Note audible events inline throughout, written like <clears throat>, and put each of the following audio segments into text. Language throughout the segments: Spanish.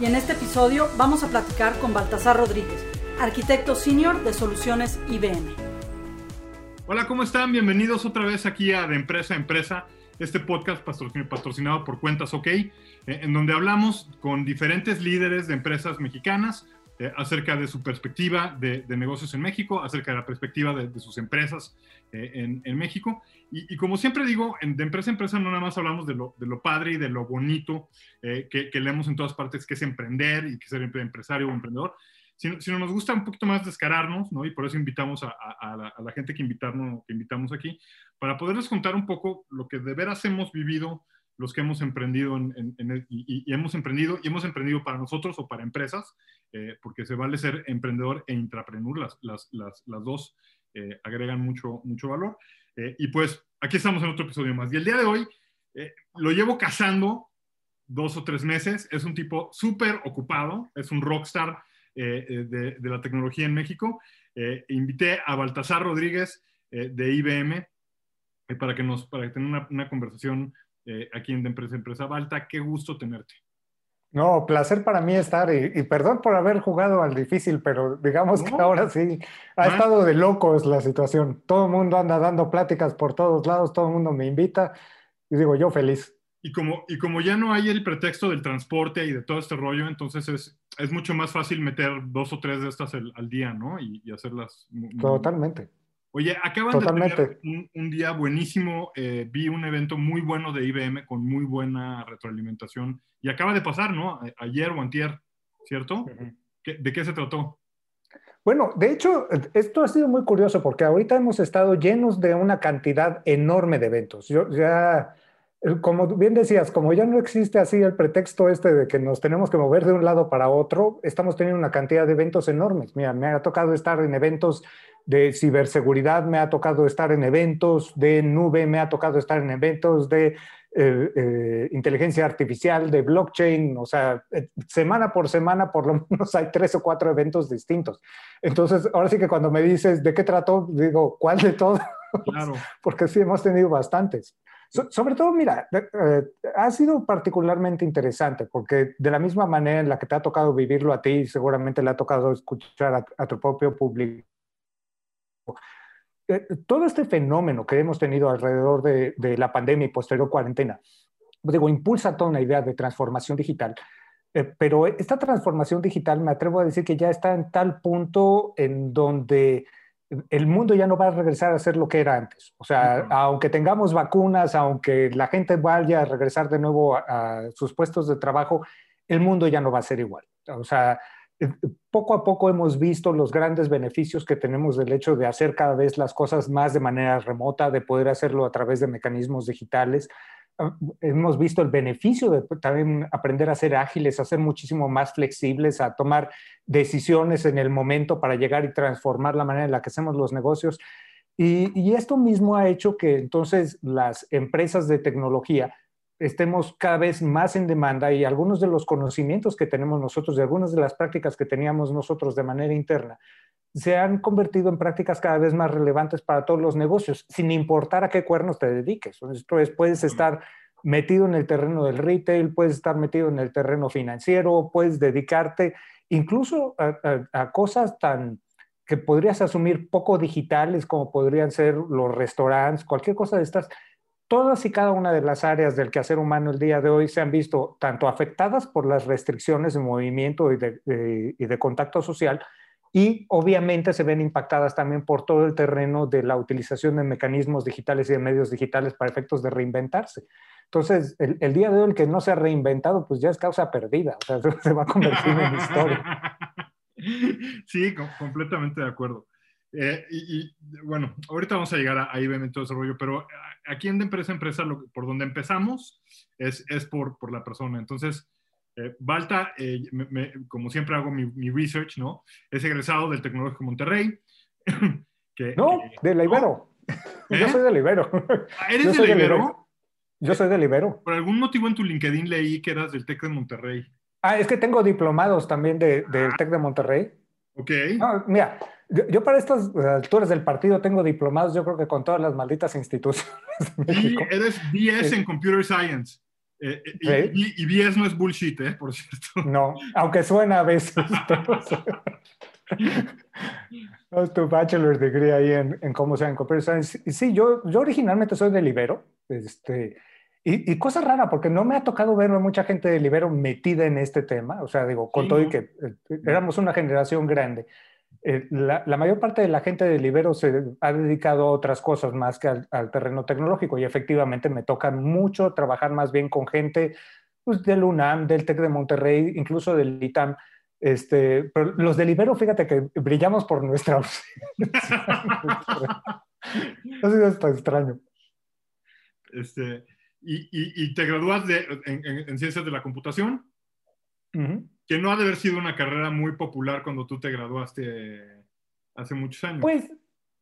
y en este episodio vamos a platicar con Baltasar Rodríguez, arquitecto senior de Soluciones IBM. Hola, ¿cómo están? Bienvenidos otra vez aquí a De Empresa a Empresa, este podcast patrocinado por Cuentas OK, eh, en donde hablamos con diferentes líderes de empresas mexicanas eh, acerca de su perspectiva de, negocios en México, acerca de la perspectiva de, sus empresas eh, en, México. Y, como siempre digo, de empresa a empresa no nada más hablamos de lo, padre y de lo bonito eh, que, leemos en todas partes, que es emprender y que ser empresario o emprendedor, sino, sino, nos gusta un poquito más descararnos, ¿no? Y por eso invitamos a, la, gente que, invitarnos, que invitamos aquí, para poderles contar un poco lo que de veras hemos vivido los que hemos emprendido en, y, hemos emprendido y hemos emprendido para nosotros o para empresas, eh, porque se vale ser emprendedor e intrapreneur, las, las, las, las dos eh, agregan mucho, mucho valor. Eh, y pues aquí estamos en otro episodio más. Y el día de hoy lo llevo cazando dos o tres meses, es un tipo súper ocupado, es un rockstar de, de, la tecnología en México. invité a Baltasar Rodríguez de IBM para que nos para que tenga una, una conversación aquí en de Empresa Empresa. Balta, qué gusto tenerte. No, placer para mí estar y, perdón por haber jugado al difícil, pero digamos que ahora sí ha estado de locos la situación. Todo el mundo anda dando pláticas por todos lados, todo el mundo me invita y digo yo feliz. Y como, y como ya no hay el pretexto del transporte y de todo este rollo, entonces es, es mucho más fácil meter dos o tres de estas al, día, ¿no? Y, hacerlas. Totalmente. Oye, acaban de tener un, día buenísimo. Eh, vi un evento muy bueno de IBM con muy buena retroalimentación. Y acaba de pasar, ¿no? Ayer o antier, ¿cierto? ¿De qué se trató? Bueno, de hecho, esto ha sido muy curioso porque ahorita hemos estado llenos de una cantidad enorme de eventos. Yo ya, como bien decías, como ya no existe así el pretexto este de que nos tenemos que mover de un lado para otro, estamos teniendo una cantidad de eventos enormes. Mira, me ha tocado estar en eventos de ciberseguridad, me ha tocado estar en eventos de nube, me ha tocado estar en eventos de eh, eh, inteligencia artificial, de blockchain, o sea, eh, semana por semana por lo <laughs> menos hay tres o cuatro eventos distintos. Entonces, ahora sí que cuando me dices de qué trato, digo, ¿cuál de todos? Claro. <laughs> Porque sí, hemos tenido bastantes. sobre todo, mira, ha sido particularmente interesante porque de la misma manera en la que te ha tocado vivirlo a ti, seguramente le ha tocado escuchar a tu propio público todo este fenómeno que hemos tenido alrededor de, la pandemia y posterior cuarentena, digo, impulsa toda una idea de transformación digital, eh, pero esta transformación digital me atrevo a decir que ya está en tal punto en donde el mundo ya no va a regresar a ser lo que era antes. O sea, aunque tengamos vacunas, aunque la gente vaya a regresar de nuevo a sus puestos de trabajo, el mundo ya no va a ser igual. O sea, poco a poco hemos visto los grandes beneficios que tenemos del hecho de hacer cada vez las cosas más de manera remota, de poder hacerlo a través de mecanismos digitales. Ah, hemos visto el beneficio de también aprender a ser ágiles, a ser muchísimo más flexibles, a tomar decisiones en el momento para llegar y transformar la manera en la que hacemos los negocios. Y, y esto mismo ha hecho que entonces las empresas de tecnología estemos cada vez más en demanda y algunos de los conocimientos que tenemos nosotros y algunas de las prácticas que teníamos nosotros de manera interna se han convertido en prácticas cada vez más relevantes para todos los negocios, sin importar a qué cuernos te dediques. Esto es, puedes estar metido en el terreno del retail, puedes estar metido en el terreno financiero, puedes dedicarte incluso a, a cosas tan que podrías asumir poco digitales como podrían ser los restaurantes, cualquier cosa de estas todas y cada una de las áreas del quehacer humano el día de hoy se han visto tanto afectadas por las restricciones de movimiento y de, contacto social, y obviamente se ven impactadas también por todo el terreno de la utilización de mecanismos digitales y de medios digitales para efectos de reinventarse. Entonces, el, día de hoy el que no se ha reinventado, pues ya es causa perdida, o sea, <laughs> se va a convertir en historia. <laughs> Sí, completamente de acuerdo. Eh, y, bueno, ahorita vamos a llegar a, a IBM y todo ese rollo, pero aquí en de empresa a empresa, por donde empezamos es, es por, por, la persona. Entonces, Eh, Balta, eh, como siempre hago mi, research, ¿no? Es egresado del Tecnológico Monterrey. <laughs> no, de la Ibero. <laughs> Yo ¿Eh? soy de Ibero. Ah, ¿Eres de Ibero? Yo soy de Ibero. Por algún motivo en tu LinkedIn leí que eras del TEC de Monterrey. Ah, es que tengo diplomados también del ah. TEC de Monterrey. Ok. mira, yo, para estas alturas del partido tengo diplomados, yo creo que con todas las malditas instituciones. Y eres BS en Computer Science. Eh, eh, y, BS no es bullshit, ¿eh? Por cierto. <laughs> No, aunque suena a veces. <laughs> no, es tu bachelor's degree ahí en, en cómo se en Computer Science. Sí, yo, yo originalmente soy de Libero. Este, y, y, cosa rara, porque no me ha tocado ver mucha gente de Libero metida en este tema. O sea, digo, con todo y que eh, éramos una generación grande. Eh, la, mayor parte de la gente de Libero se ha dedicado a otras cosas más que al, terreno tecnológico y efectivamente me toca mucho trabajar más bien con gente pues, del UNAM, del TEC de Monterrey, incluso del ITAM. Este, pero los de Libero, fíjate que brillamos por nuestra ha sido hasta extraño. Este, y, te gradúas de, en, ciencias de la computación, que no ha de haber sido una carrera muy popular cuando tú te graduaste hace muchos años. Pues,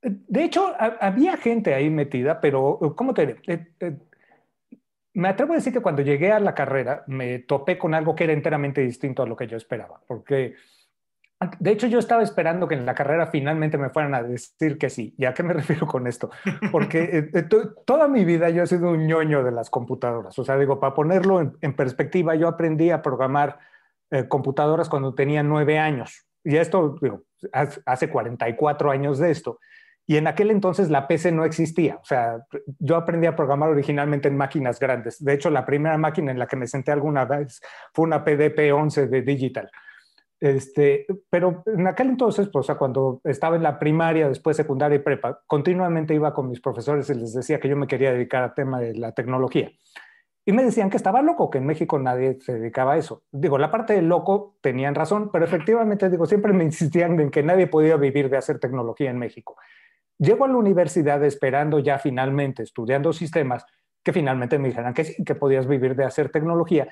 de hecho, había gente ahí metida, pero, ¿cómo te diré? Eh, eh, me atrevo a decir que cuando llegué a la carrera me topé con algo que era enteramente distinto a lo que yo esperaba, porque de hecho, yo estaba esperando que en la carrera finalmente me fueran a decir que sí. ¿Y a qué me <laughs> refiero con esto? Porque eh, eh, toda mi vida yo he sido un ñoño de las computadoras. O sea, digo, para ponerlo en, perspectiva, yo aprendí a programar eh, computadoras cuando tenía nueve años. Y esto, digo, hace 44 años de esto. Y en aquel entonces la PC no existía. O sea, yo aprendí a programar originalmente en máquinas grandes. De hecho, la primera máquina en la que me senté alguna vez fue una PDP-11 de Digital. Este, pero en aquel entonces, pues, o sea, cuando estaba en la primaria, después secundaria y prepa, continuamente iba con mis profesores y les decía que yo me quería dedicar al tema de la tecnología. Y me decían que estaba loco, que en México nadie se dedicaba a eso. Digo, la parte de loco tenían razón, pero efectivamente, digo, siempre me <laughs> insistían en que nadie podía vivir de hacer tecnología en México. Llego a la universidad esperando ya finalmente, estudiando sistemas, que finalmente me dijeran que sí, que podías vivir de hacer tecnología.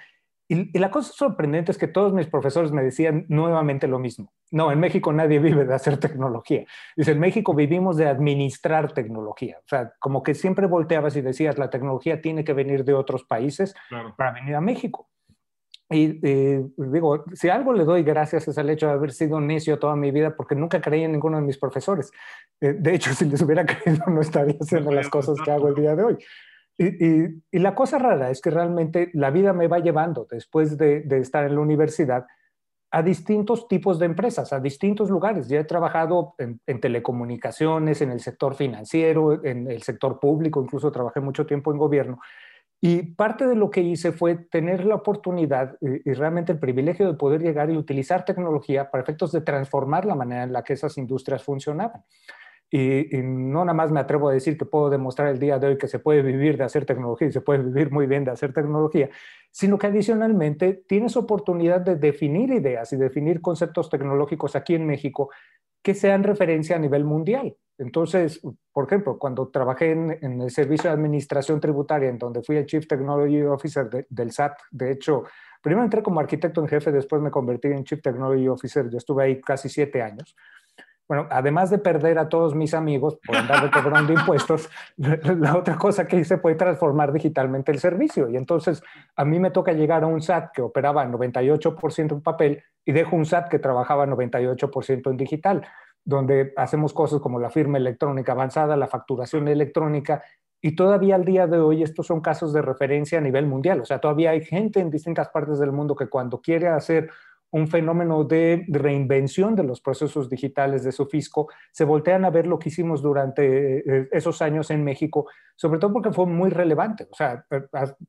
Y, la cosa sorprendente es que todos mis profesores me decían nuevamente lo mismo. No, en México nadie <laughs> vive de hacer tecnología. Dice, en México vivimos de administrar tecnología. O sea, como que siempre volteabas y decías, la tecnología tiene que venir de otros países para venir a México. Y digo, si algo le doy gracias es al hecho de haber sido necio toda mi vida, porque nunca creí en ninguno de mis profesores. Eh, de hecho, <laughs> si les hubiera creído, no estaría haciendo las cosas que hago el día de hoy. Y, la cosa rara es que realmente la vida me va llevando después de, estar en la universidad a distintos tipos de empresas, a distintos lugares. Ya he trabajado en, telecomunicaciones, en el sector financiero, en el sector público, incluso trabajé mucho tiempo en gobierno. Y parte de lo que hice fue tener la oportunidad y, realmente el privilegio de poder llegar y utilizar tecnología para efectos de transformar la manera en la que esas industrias funcionaban. Y, no nada más me atrevo a decir que puedo demostrar el día de hoy que se puede vivir de hacer tecnología y se puede vivir muy bien de hacer tecnología, sino que adicionalmente tienes oportunidad de definir ideas y definir conceptos tecnológicos aquí en México que sean referencia a nivel mundial. Entonces, por ejemplo, cuando trabajé en, el Servicio de Administración Tributaria, en donde fui el Chief Technology Officer del SAT, de hecho, primero entré como arquitecto en jefe, después me convertí en Chief Technology Officer, yo estuve ahí casi siete años bueno, además de perder a todos mis amigos por andar cobrando <laughs> impuestos, la otra cosa que hice fue transformar digitalmente el servicio. Y entonces a mí me toca llegar a un SAT que operaba 98% en papel y dejo un SAT que trabajaba 98% en digital, donde hacemos cosas como la firma electrónica avanzada, la facturación electrónica. Y todavía al día de hoy estos son casos de referencia a nivel mundial. O sea, todavía hay gente en distintas partes del mundo que cuando quiere hacer un fenómeno de reinvención de los procesos digitales de su fisco, se voltean a ver lo que hicimos durante eh, esos años en México, sobre todo porque fue muy relevante. O sea, eh,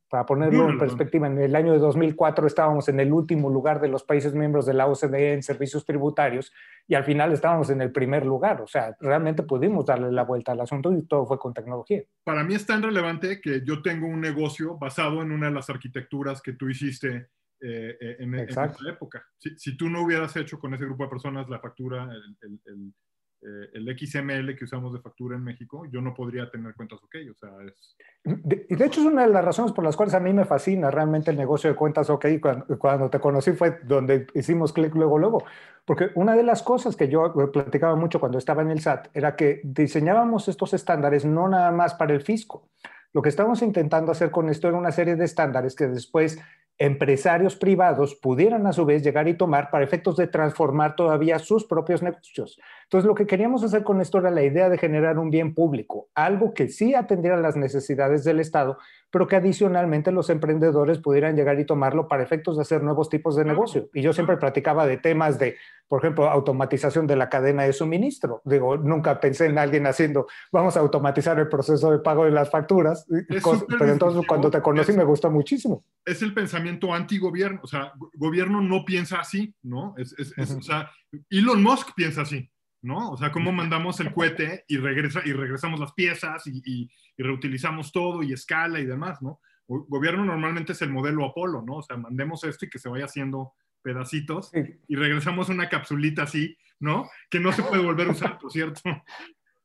para ponerlo en perspectiva, en el año de 2004 estábamos en el último lugar de los países miembros de la OCDE en servicios tributarios y al final estábamos en el primer lugar. O sea, realmente pudimos darle la vuelta al asunto y todo fue con tecnología. Para mí es tan relevante que yo tengo un negocio basado en una de las arquitecturas que tú hiciste eh, eh, en, esa época. Si, si, tú no hubieras hecho con ese grupo de personas la factura, el, eh, el XML que usamos de factura en México, yo no podría tener cuentas OK. O sea, es... De, de hecho, es una de las razones por las cuales a mí me fascina realmente el negocio de cuentas OK. Cuando, cuando te conocí fue donde hicimos clic luego, luego. Porque una de las cosas que yo platicaba mucho cuando estaba en el SAT era que diseñábamos estos estándares no nada más para el fisco. Lo que estamos intentando hacer con esto era una serie de estándares que después empresarios privados pudieran a su vez llegar y tomar para efectos de transformar todavía sus propios negocios. Entonces, lo que queríamos hacer con esto era la idea de generar un bien público, algo que sí atendiera las necesidades del Estado, pero que adicionalmente los emprendedores pudieran llegar y tomarlo para efectos de hacer nuevos tipos de negocio. Y yo siempre platicaba de temas de, por ejemplo, automatización de la cadena de suministro. Digo, nunca pensé en alguien haciendo, vamos a automatizar el proceso de pago de las facturas, pero entonces cuando te conocí me gustó muchísimo. Es el pensamiento anti-gobierno, o sea, gobierno no piensa así, ¿no? Es, es, es, o sea, Elon Musk piensa así. ¿No? O sea, cómo mandamos el cohete y, regresa, y regresamos las piezas y, y, y, reutilizamos todo y escala y demás, ¿no? O, gobierno normalmente es el modelo Apolo, ¿no? O sea, mandemos esto y que se vaya haciendo pedacitos sí. y regresamos una capsulita así, ¿no? Que no se puede volver a usar, por cierto.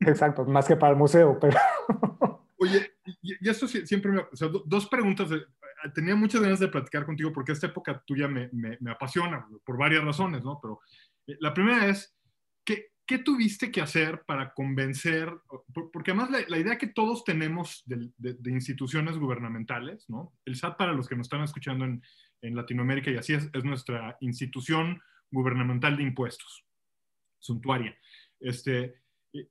Exacto, más que para el museo, pero... <laughs> Oye, y, esto siempre me... O sea, dos preguntas. Tenía muchas ganas de platicar contigo porque esta época tuya me, me, me apasiona por varias razones, ¿no? Pero eh, la primera es, ¿qué, ¿qué tuviste que hacer para convencer? Porque además la, la idea que todos tenemos de, de, de, instituciones gubernamentales, ¿no? El SAT, para los que nos están escuchando en, en Latinoamérica, y así es, es, nuestra institución gubernamental de impuestos, suntuaria. Este,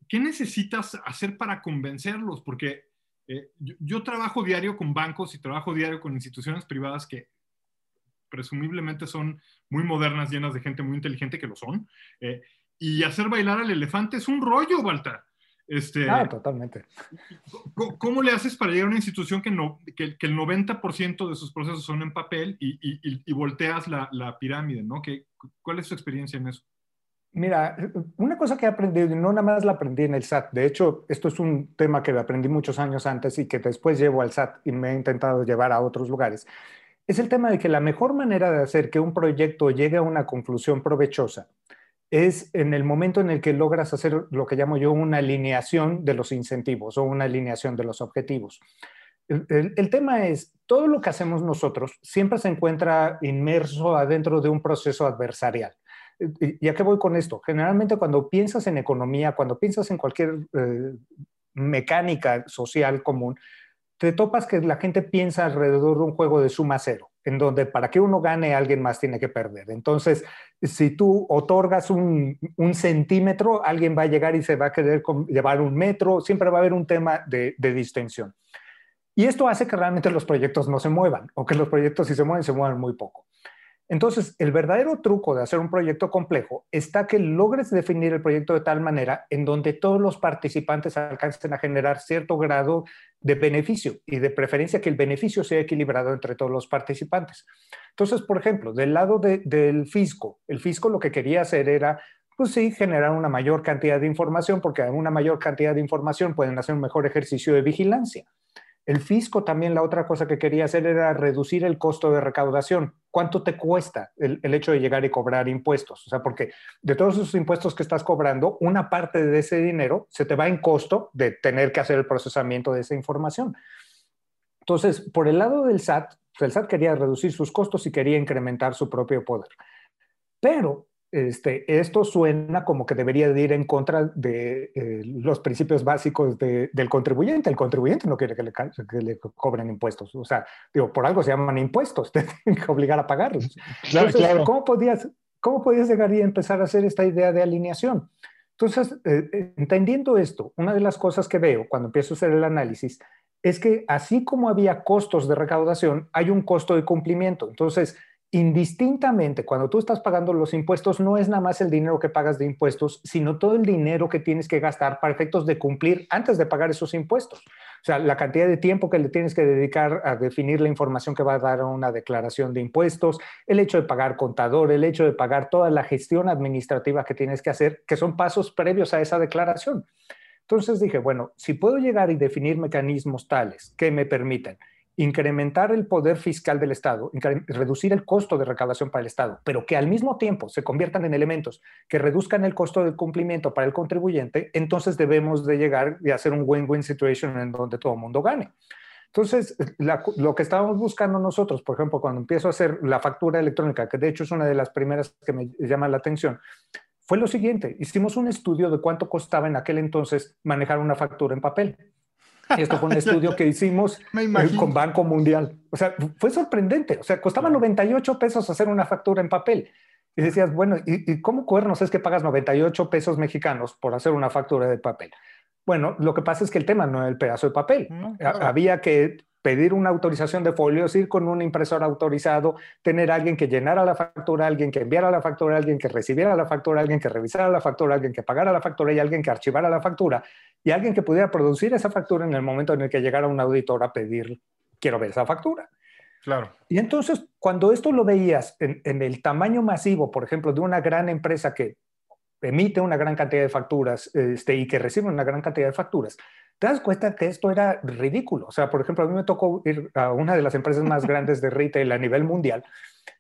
¿Qué necesitas hacer para convencerlos? Porque eh, yo, yo, trabajo diario con bancos y trabajo diario con instituciones privadas que presumiblemente son muy modernas, llenas de gente muy inteligente, que lo son. Eh, y hacer bailar al elefante es un rollo, Walter. Este, ah, totalmente. ¿cómo, ¿Cómo, le haces para llegar a una institución que, no, que, que el 90% de sus procesos son en papel y, y, y volteas la, la, pirámide, ¿no? ¿Qué, ¿Cuál es tu experiencia en eso? Mira, una cosa que he aprendido, y no nada más la aprendí en el SAT, de hecho, esto es un tema que aprendí muchos años antes y que después llevo al SAT y me he intentado llevar a otros lugares, es el tema de que la mejor manera de hacer que un proyecto llegue a una conclusión provechosa es en el momento en el que logras hacer lo que llamo yo una alineación de los incentivos o una alineación de los objetivos. El, tema es, todo lo que hacemos nosotros siempre se encuentra inmerso adentro de un proceso adversarial. ¿Y a qué voy con esto? Generalmente cuando piensas en economía, cuando piensas en cualquier eh, mecánica social común, te topas que la gente piensa alrededor de un juego de suma cero, en donde para que uno gane alguien más tiene que perder. Entonces, si tú otorgas un, centímetro, alguien va a llegar y se va a querer llevar un metro, siempre va a haber un tema de, de distensión. Y esto hace que realmente los proyectos no se muevan, o que los proyectos si se mueven, se muevan muy poco. Entonces, el verdadero truco de hacer un proyecto complejo está que logres definir el proyecto de tal manera en donde todos los participantes alcancen a generar cierto grado de beneficio y de preferencia que el beneficio sea equilibrado entre todos los participantes. Entonces, por ejemplo, del lado de, del fisco, el fisco lo que quería hacer era pues sí, generar una mayor cantidad de información, porque a una mayor cantidad de información pueden hacer un mejor ejercicio de vigilancia. El fisco también la otra cosa que quería hacer era reducir el costo de recaudación. ¿Cuánto te cuesta el, hecho de llegar y cobrar impuestos? O sea, porque de todos esos impuestos que estás cobrando, una parte de ese dinero se te va en costo de tener que hacer el procesamiento de esa información. Entonces, por el lado del SAT, el SAT quería reducir sus costos y quería incrementar su propio poder. Pero este, esto suena como que debería de ir en contra de eh, los principios básicos de, del contribuyente. El contribuyente no quiere que le, que le, cobren impuestos. O sea, digo, por algo se llaman impuestos, <laughs> te tienen que obligar a pagarlos. <laughs> Claro, Entonces, claro. ¿cómo, podías, ¿cómo podías llegar y empezar a hacer esta idea de alineación? Entonces, eh, entendiendo esto, una de las cosas que veo cuando empiezo a hacer el análisis es que así como había costos de recaudación, hay un costo de cumplimiento. Entonces, indistintamente, cuando tú estás pagando los impuestos, no es nada más el dinero que pagas de impuestos, sino todo el dinero que tienes que gastar para efectos de cumplir antes de pagar esos impuestos. O sea, la cantidad de tiempo que le tienes que dedicar a definir la información que va a dar a una declaración de impuestos, el hecho de pagar contador, el hecho de pagar toda la gestión administrativa que tienes que hacer, que son pasos previos a esa declaración. Entonces dije, bueno, si puedo llegar y definir mecanismos tales que me permitan incrementar el poder fiscal del Estado, reducir el costo de recaudación para el Estado, pero que al mismo tiempo se conviertan en elementos que reduzcan el costo del cumplimiento para el contribuyente, entonces debemos de llegar y hacer un win-win situation en donde todo el mundo gane. Entonces, lo que estábamos buscando nosotros, por ejemplo, cuando empiezo a hacer la factura electrónica, que de hecho es una de las primeras que me llama la atención, fue lo siguiente, hicimos un estudio de cuánto costaba en aquel entonces manejar una factura en papel. Y esto fue un estudio que hicimos eh, con Banco Mundial. O sea, fue sorprendente. O sea, costaba 98 pesos hacer una factura en papel. Y decías, bueno, ¿y, ¿y, cómo cuernos es que pagas 98 pesos mexicanos por hacer una factura de papel? Bueno, lo que pasa es que el tema no era el pedazo de papel. Había que pedir una autorización de folios, ir con un impresor autorizado, tener alguien que llenara la factura, alguien que enviara la factura, alguien que recibiera la factura, alguien que revisara la factura, alguien que pagara la factura y alguien que archivara la factura y alguien que pudiera producir esa factura en el momento en el que llegara un auditor a pedir, quiero ver esa factura. Claro. Y entonces, cuando esto lo veías en, en el tamaño masivo, por ejemplo, de una gran empresa que emite una gran cantidad de facturas este, y que recibe una gran cantidad de facturas, te das cuenta que esto era ridículo. O sea, por ejemplo, a mí me tocó ir a una de las empresas más <laughs> grandes de retail a nivel mundial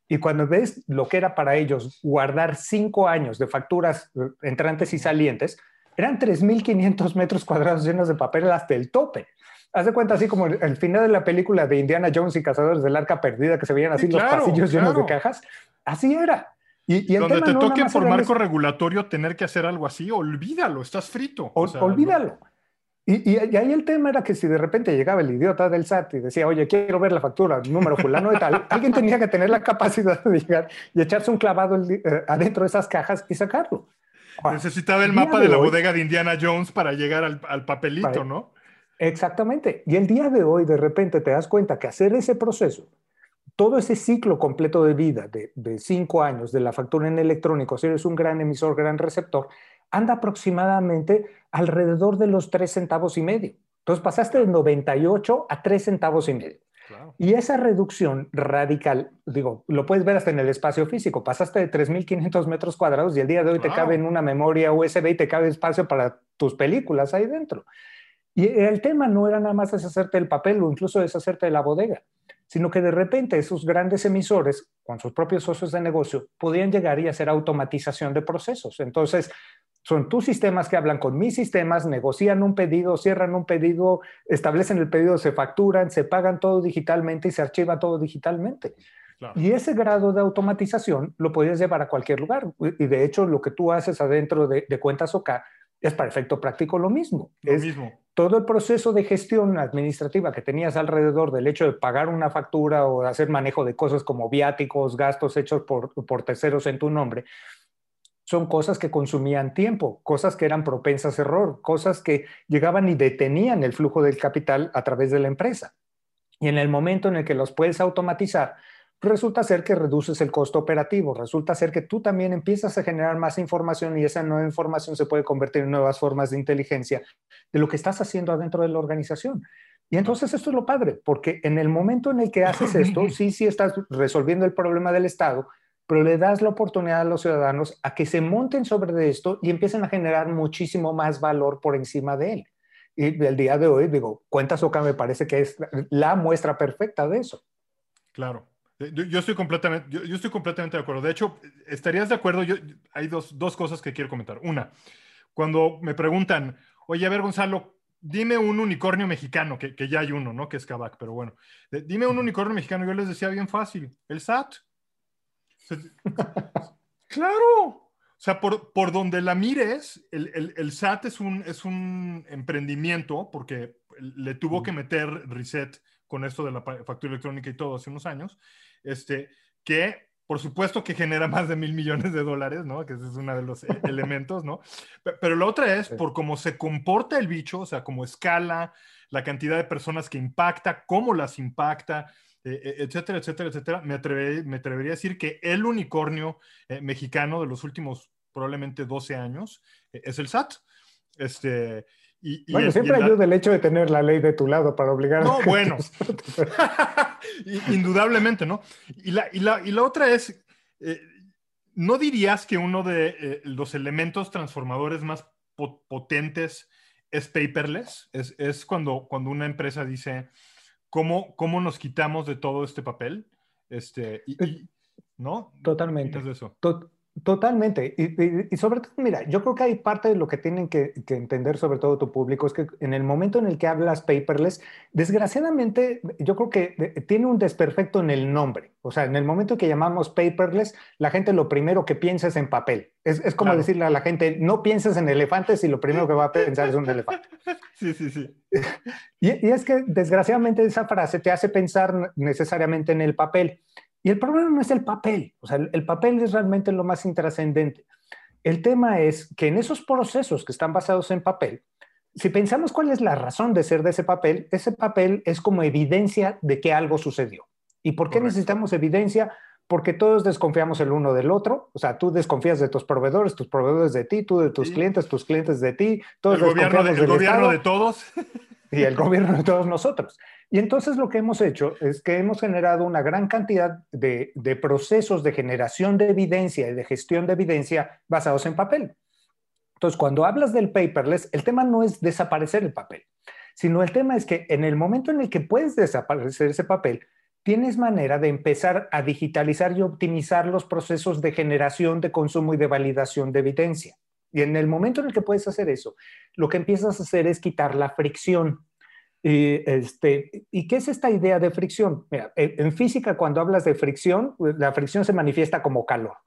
y cuando ves lo que era para ellos guardar cinco años de facturas eh, entrantes y salientes, eran 3.500 metros cuadrados llenos de papel hasta el tope. Haz de cuenta así como el, final de la película de Indiana Jones y Cazadores del Arca Perdida, que se veían así los pasillos llenos de cajas. Así era. Y, Donde te toque por marco regulatorio tener que hacer algo así, olvídalo, estás frito. olvídalo. Y, ahí el tema era que si de repente llegaba el idiota del SAT y decía, oye, quiero ver la factura, número fulano de tal, alguien tenía que tener la capacidad de llegar y echarse un clavado eh, adentro de esas cajas y sacarlo. Necesitaba el mapa de, la bodega de Indiana Jones para llegar al, papelito, ¿no? Exactamente. Y el día de hoy, de repente, te das cuenta que hacer ese proceso todo ese ciclo completo de vida de, cinco años de la factura en electrónico, si eres un gran emisor, gran receptor, anda aproximadamente alrededor de los tres centavos y medio. Entonces pasaste de 98 a tres centavos y medio. Y esa reducción radical, digo, lo puedes ver hasta en el espacio físico, pasaste de 3.500 metros cuadrados y el día de hoy te cabe en una memoria USB y te cabe espacio para tus películas ahí dentro. Y el tema no era nada más deshacerte del papel o incluso deshacerte de la bodega sino que de repente esos grandes emisores, con sus propios socios de negocio, podían llegar y hacer automatización de procesos. Entonces, son tus sistemas que hablan con mis sistemas, negocian un pedido, cierran un pedido, establecen el pedido, se facturan, se pagan todo digitalmente y se archiva todo digitalmente. Y ese grado de automatización lo podías llevar a cualquier lugar. Y de hecho, lo que tú haces adentro de, de cuentas OK es para efecto práctico lo mismo. Lo mismo. Todo el proceso de gestión administrativa que tenías alrededor del hecho de pagar una factura o hacer manejo de cosas como viáticos, gastos hechos por, por terceros en tu nombre, son cosas que consumían tiempo, cosas que eran propensas a error, cosas que llegaban y detenían el flujo del capital a través de la empresa. Y en el momento en el que los puedes automatizar, resulta ser que reduces el costo operativo, resulta ser que tú también empiezas a generar más información y esa nueva información se puede convertir en nuevas formas de inteligencia de lo que estás haciendo adentro de la organización. Y entonces esto es lo padre, porque en el momento en el que haces esto, <laughs> sí, sí estás resolviendo el problema del Estado, pero le das la oportunidad a los ciudadanos a que se monten sobre esto y empiecen a generar muchísimo más valor por encima de él. Y el día de hoy, digo, Cuentas Oca me parece que es la muestra perfecta de eso. Claro. Eh, yo, estoy completamente, yo, estoy completamente de acuerdo. De hecho, ¿estarías de acuerdo? Yo, hay dos, dos, cosas que quiero comentar. Una, cuando me preguntan, oye, a ver, Gonzalo, dime un unicornio mexicano, que, que ya hay uno, ¿no? Que es Kavak, pero bueno. Dime un unicornio mexicano. Yo les decía bien fácil, el SAT. <laughs> claro. O sea, por, por donde la mires, el, el, el, SAT es un, es un emprendimiento porque le tuvo que meter reset con esto de la factura electrónica y todo hace unos años, este, que por supuesto que genera más de mil millones de dólares, ¿no? Que ese es uno de los e-, <laughs> elementos, ¿no? Pero la otra es por cómo se comporta el bicho, o sea, cómo escala, la cantidad de personas que impacta, cómo las impacta, e-, e-, etcétera, etcétera, etcétera. Me, me atrevería a decir que el unicornio eh, mexicano de los últimos probablemente 12 años eh, es el SAT. Este, bueno, siempre ayuda el hecho de tener la ley de tu lado para obligar no, bueno. <laughs> Indudablemente, ¿no? Y la, y la, y la otra es, eh, ¿no dirías que uno de eh, los elementos transformadores más potentes es paperless? Es, es, cuando, cuando una empresa dice, cómo, cómo nos quitamos de todo este papel. Este, y, ¿No? Totalmente. eso? Totalmente. Y, sobre todo, mira, yo creo que hay parte de lo que tienen que, entender sobre todo tu público es que en el momento en el que hablas paperless, desgraciadamente yo creo que tiene un desperfecto en el nombre. O sea, en el momento que llamamos paperless, la gente lo primero que piensa es en papel. Es, como decirle a la gente, no pienses en elefantes y lo primero que va a pensar es un elefante. <laughs> Sí, sí, sí. <laughs> Y, y es que desgraciadamente esa frase te hace pensar necesariamente en el papel. Y el problema no es el papel, o sea, el, papel es realmente lo más intrascendente. El tema es que en esos procesos que están basados en papel, si pensamos cuál es la razón de ser de ese papel, ese papel es como evidencia de que algo sucedió. ¿Y por qué necesitamos evidencia? Porque todos desconfiamos el uno del otro. O sea, tú desconfías de tus proveedores, tus proveedores de ti, tú de tus clientes, tus clientes de ti. Todos el gobierno, de, el gobierno de todos. <laughs> Y el gobierno de todos nosotros. Y entonces lo que hemos hecho es que hemos generado una gran cantidad de, procesos de generación de evidencia y de gestión de evidencia basados en papel. Entonces, cuando hablas del paperless, el tema no es desaparecer el papel, sino el tema es que en el momento en el que puedes desaparecer ese papel, tienes manera de empezar a digitalizar y optimizar los procesos de generación, de consumo y de validación de evidencia. Y en el momento en el que puedes hacer eso, lo que empiezas a hacer es quitar la fricción. Y, este, ¿Y qué es esta idea de fricción? en, física, cuando hablas de fricción, la fricción se manifiesta como calor.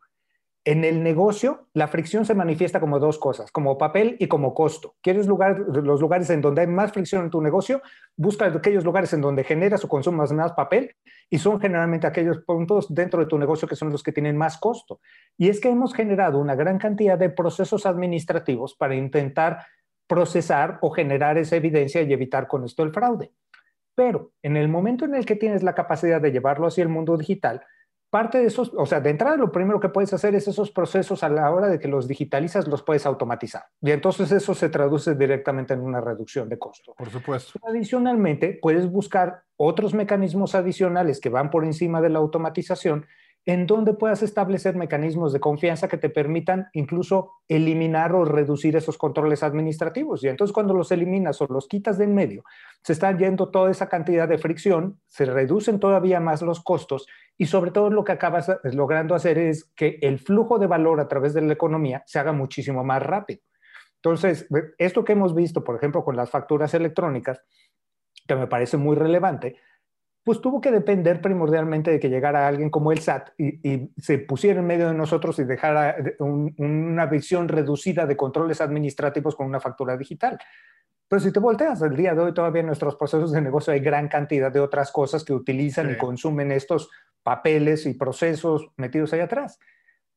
En el negocio, la fricción se manifiesta como dos cosas, como papel y como costo. ¿Quieres lugar, los lugares en donde hay más fricción en tu negocio? Busca aquellos lugares en donde generas o consumas más papel y son generalmente aquellos puntos dentro de tu negocio que son los que tienen más costo. Y es que hemos generado una gran cantidad de procesos administrativos para intentar procesar o generar esa evidencia y evitar con esto el fraude. Pero en el momento en el que tienes la capacidad de llevarlo hacia el mundo digital, parte de esos, o sea, de entrada lo primero que puedes hacer es esos procesos a la hora de que los digitalizas, los puedes automatizar. Y entonces eso se traduce directamente en una reducción de costo. Por supuesto. Adicionalmente, puedes buscar otros mecanismos adicionales que van por encima de la automatización en donde puedas establecer mecanismos de confianza que te permitan incluso eliminar o reducir esos controles administrativos. Y entonces cuando los eliminas o los quitas de en medio, se está yendo toda esa cantidad de fricción, se reducen todavía más los costos y sobre todo lo que acabas logrando hacer es que el flujo de valor a través de la economía se haga muchísimo más rápido. Entonces, esto que hemos visto, por ejemplo, con las facturas electrónicas, que me parece muy relevante, pues tuvo que depender primordialmente de que llegara alguien como el SAT y, se pusiera en medio de nosotros y dejara una visión reducida de controles administrativos con una factura digital. Pero si te volteas, el día de hoy todavía en nuestros procesos de negocio hay gran cantidad de otras cosas que utilizan y consumen estos papeles y procesos metidos ahí atrás.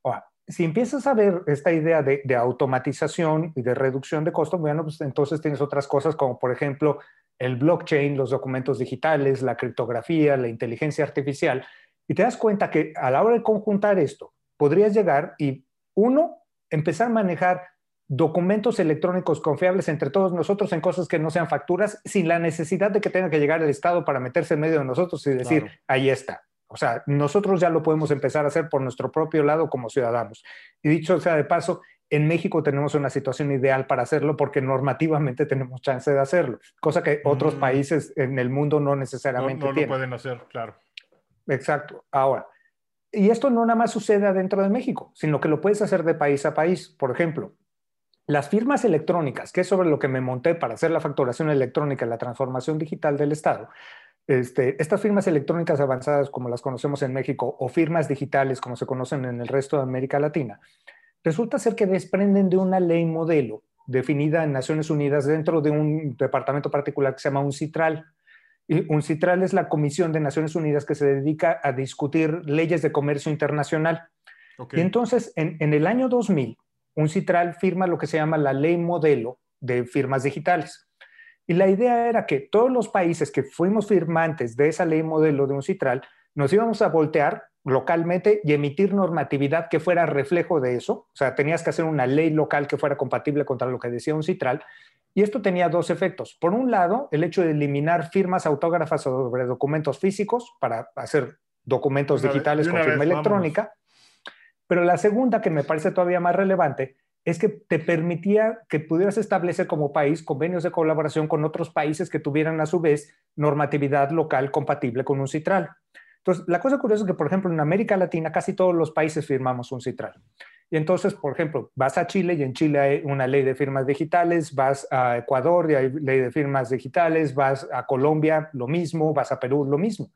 Ahora, si empiezas a ver esta idea de, de automatización y de reducción de costos, bueno, pues entonces tienes otras cosas como, por ejemplo, el blockchain, los documentos digitales, la criptografía, la inteligencia artificial, y te das cuenta que a la hora de conjuntar esto, podrías llegar y, uno, empezar a manejar documentos electrónicos confiables entre todos nosotros en cosas que no sean facturas, sin la necesidad de que tenga que llegar el Estado para meterse en medio de nosotros y decir, ahí está. O sea, nosotros ya lo podemos empezar a hacer por nuestro propio lado como ciudadanos. Y dicho sea de paso, en México tenemos una situación ideal para hacerlo porque normativamente tenemos chance de hacerlo, cosa que otros mm. países en el mundo no necesariamente no, no lo pueden hacer, claro. Exacto. Ahora, y esto no nada más sucede adentro de México, sino que lo puedes hacer de país a país. Por ejemplo, las firmas electrónicas, que es sobre lo que me monté para hacer la facturación electrónica y la transformación digital del Estado, este, estas firmas electrónicas avanzadas como las conocemos en México o firmas digitales como se conocen en el resto de América Latina, resulta ser que desprenden de una ley modelo definida en Naciones Unidas dentro de un departamento particular que se llama UNCITRAL. Y UNCITRAL es la Comisión de Naciones Unidas que se dedica a discutir leyes de comercio internacional. Y entonces, en, en, el año 2000, UNCITRAL firma lo que se llama la ley modelo de firmas digitales. Y la idea era que todos los países que fuimos firmantes de esa ley modelo de UNCITRAL nos íbamos a voltear localmente y emitir normatividad que fuera reflejo de eso. O sea, tenías que hacer una ley local que fuera compatible contra lo que decía un citral. Y esto tenía dos efectos. Por un lado, el hecho de eliminar firmas autógrafas sobre documentos físicos para hacer documentos digitales con firma electrónica. Pero la segunda, que me parece todavía más relevante, es que te permitía que pudieras establecer como país convenios de colaboración con otros países que tuvieran a su vez normatividad local compatible con un citral. Entonces, la cosa curiosa es que, por ejemplo, en América Latina casi todos los países firmamos un citral. Y entonces, por ejemplo, vas a Chile y en Chile hay una ley de firmas digitales, vas a Ecuador y hay ley de firmas digitales, vas a Colombia, lo mismo, vas a Perú, lo mismo.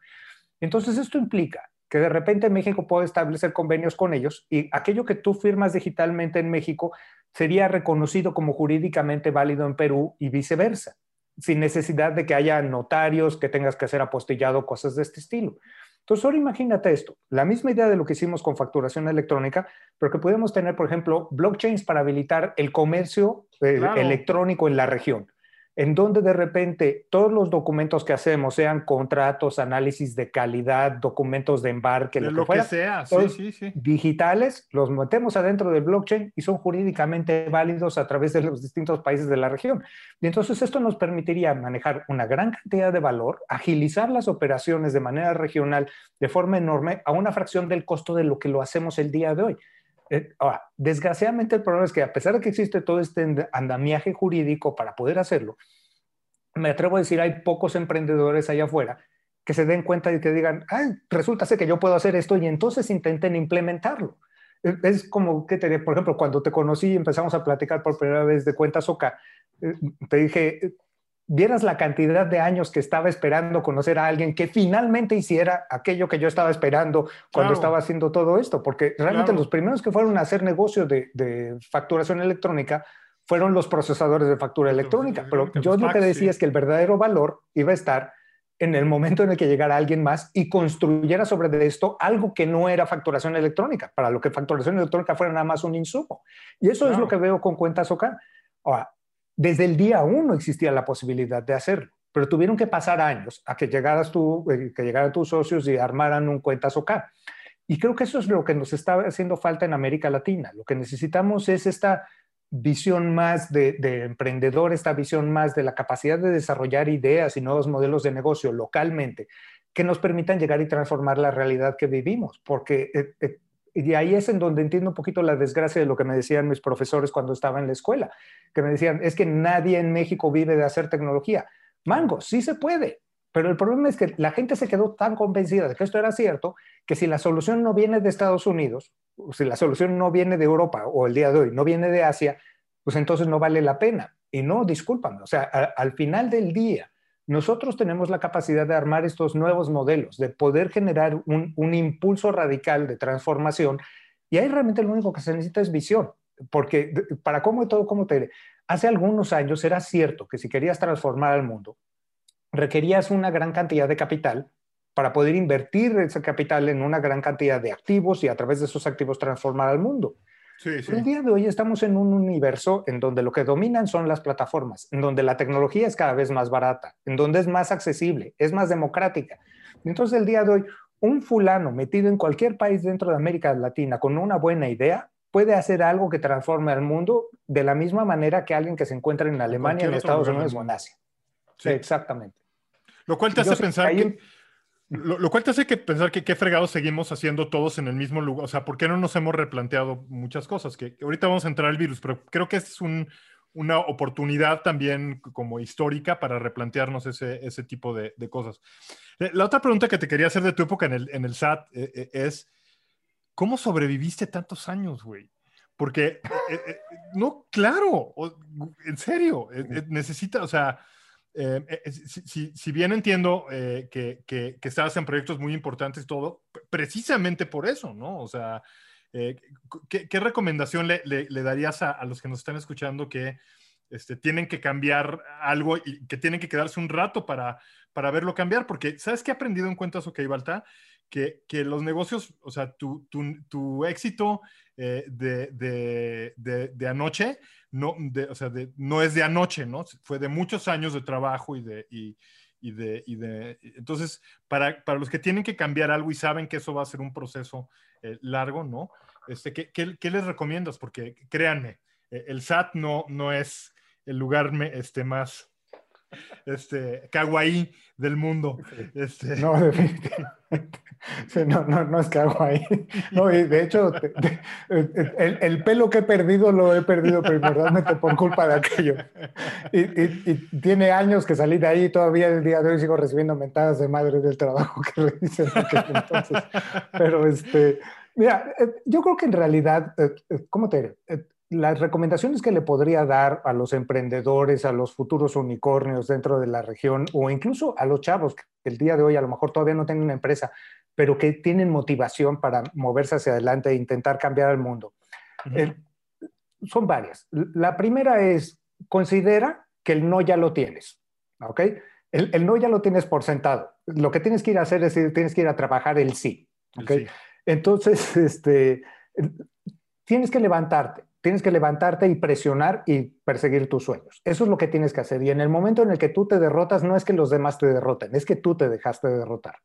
Entonces, esto implica que de repente México puede establecer convenios con ellos y aquello que tú firmas digitalmente en México sería reconocido como jurídicamente válido en Perú y viceversa, sin necesidad de que haya notarios, que tengas que hacer apostillado, cosas de este estilo. Entonces, ahora imagínate esto, la misma idea de lo que hicimos con facturación electrónica, pero que podemos tener, por ejemplo, blockchains para habilitar el comercio eh, electrónico en la región en donde de repente todos los documentos que hacemos, sean contratos, análisis de calidad, documentos de embarque, lo, que, sea, digitales, los metemos adentro del blockchain y son jurídicamente válidos a través de los distintos países de la región. Y entonces esto nos permitiría manejar una gran cantidad de valor, agilizar las operaciones de manera regional de forma enorme a una fracción del costo de lo que lo hacemos el día de hoy. Eh, ahora, desgraciadamente el problema es que a pesar de que existe todo este andamiaje jurídico para poder hacerlo, me atrevo a decir, hay pocos emprendedores allá afuera que se den cuenta y que digan, ay, resulta ser que yo puedo hacer esto y entonces intenten implementarlo. Es como que, te, por ejemplo, cuando te conocí y empezamos a platicar por primera vez de cuentas OCA, eh, te dije, vieras la cantidad de años que estaba esperando conocer a alguien que finalmente hiciera aquello que yo estaba esperando cuando estaba haciendo todo esto, porque realmente los primeros que fueron a hacer negocio de, facturación electrónica fueron los procesadores de factura electrónica, pero yo lo que decía es que el verdadero valor iba a estar en el momento en el que llegara alguien más y construyera sobre esto algo que no era facturación electrónica, para lo que facturación electrónica fuera nada más un insumo. Y eso es lo que veo con cuentas OK. Ahora, desde el día uno existía la posibilidad de hacerlo, pero tuvieron que pasar años a que llegaras eh, llegaran tus socios y armaran un cuentas OK. Y creo que eso es lo que nos está haciendo falta en América Latina. Lo que necesitamos es esta visión más de, emprendedor, esta visión más de la capacidad de desarrollar ideas y nuevos modelos de negocio localmente que nos permitan llegar y transformar la realidad que vivimos, porque eh, eh, y ahí es en donde entiendo un poquito la desgracia de lo que me decían mis profesores cuando estaba en la escuela, que me decían, es que nadie en México vive de hacer tecnología. Mango, sí se puede, pero el problema es que la gente se quedó tan convencida de que esto era cierto, que si la solución no viene de Estados Unidos, o si la solución no viene de Europa o el día de hoy no viene de Asia, pues entonces no vale la pena. Y no, discúlpame, o sea, al final del día, nosotros tenemos la capacidad de armar estos nuevos modelos, de poder generar un, impulso radical de transformación. Y ahí realmente lo único que se necesita es visión, porque para cómo y todo, como te hace algunos años era cierto que si querías transformar al mundo, requerías una gran cantidad de capital para poder invertir ese capital en una gran cantidad de activos y a través de esos activos transformar al mundo. El día de hoy estamos en un universo en donde lo que dominan son las plataformas, en donde la tecnología es cada vez más barata, en donde es más accesible, es más democrática. Entonces, el día de hoy, un fulano metido en cualquier país dentro de América Latina con una buena idea puede hacer algo que transforme al mundo de la misma manera que alguien que se encuentra en Alemania, en Estados Unidos o en Asia. Sí. Exactamente. Lo cual te hace pensar que... Lo, cual te hace que pensar que qué fregados seguimos haciendo todos en el mismo lugar. O sea, ¿por qué no nos hemos replanteado muchas cosas? Que, ahorita vamos a entrar al virus, pero creo que es una oportunidad también como histórica para replantearnos ese, ese tipo de, cosas. Eh, la otra pregunta que te quería hacer de tu época en el, en el SAT eh, eh, es, ¿cómo sobreviviste tantos años, güey? Porque, no, claro, en serio, necesita, o sea, eh, eh, si, bien entiendo eh, que, que, estabas en proyectos muy importantes y todo, precisamente por eso, ¿no? O sea, ¿qué, recomendación le, darías a, los que nos están escuchando que este, tienen que cambiar algo y que tienen que quedarse un rato para, para verlo cambiar? Porque, ¿sabes qué he aprendido en Cuentas OK, Balta? Que, que los negocios, o sea, tu, tu, tu éxito de, de, de anoche no, o sea, no es de anoche, ¿no? Fue de muchos años de trabajo y de, y, de, y de, entonces, para, para, los que tienen que cambiar algo y saben que eso va a ser un proceso eh, largo, ¿no? Este, ¿qué, ¿qué, les recomiendas? Porque créanme, eh, el SAT no, no es el lugar este, más este, kawaii del mundo. Este. No, <laughs> definitivamente. no, no, no es kawaii. No, y de hecho, el, el, pelo que he perdido lo he perdido primordialmente por culpa de aquello. Y, y, tiene años que salí de ahí y todavía el día de hoy sigo recibiendo mentadas de madre del trabajo que le dicen entonces. Pero este, mira, eh, yo creo que en realidad, eh, eh, ¿cómo te diré? Las recomendaciones que le podría dar a los emprendedores, a los futuros unicornios dentro de la región o incluso a los chavos que el día de hoy a lo mejor todavía no tienen una empresa, pero que tienen motivación para moverse hacia adelante e intentar cambiar el mundo. Eh, son varias. La primera es, considera que el no ya lo tienes, ¿ok? El, no ya lo tienes por sentado. Lo que tienes que ir a hacer es, tienes que ir a trabajar el sí, ¿ok? Entonces, <laughs> este, tienes que levantarte Tienes que levantarte y presionar y perseguir tus sueños. Eso es lo que tienes que hacer. Y en el momento en el que tú te derrotas, no es que los demás te derroten, es que tú te dejaste de derrotar.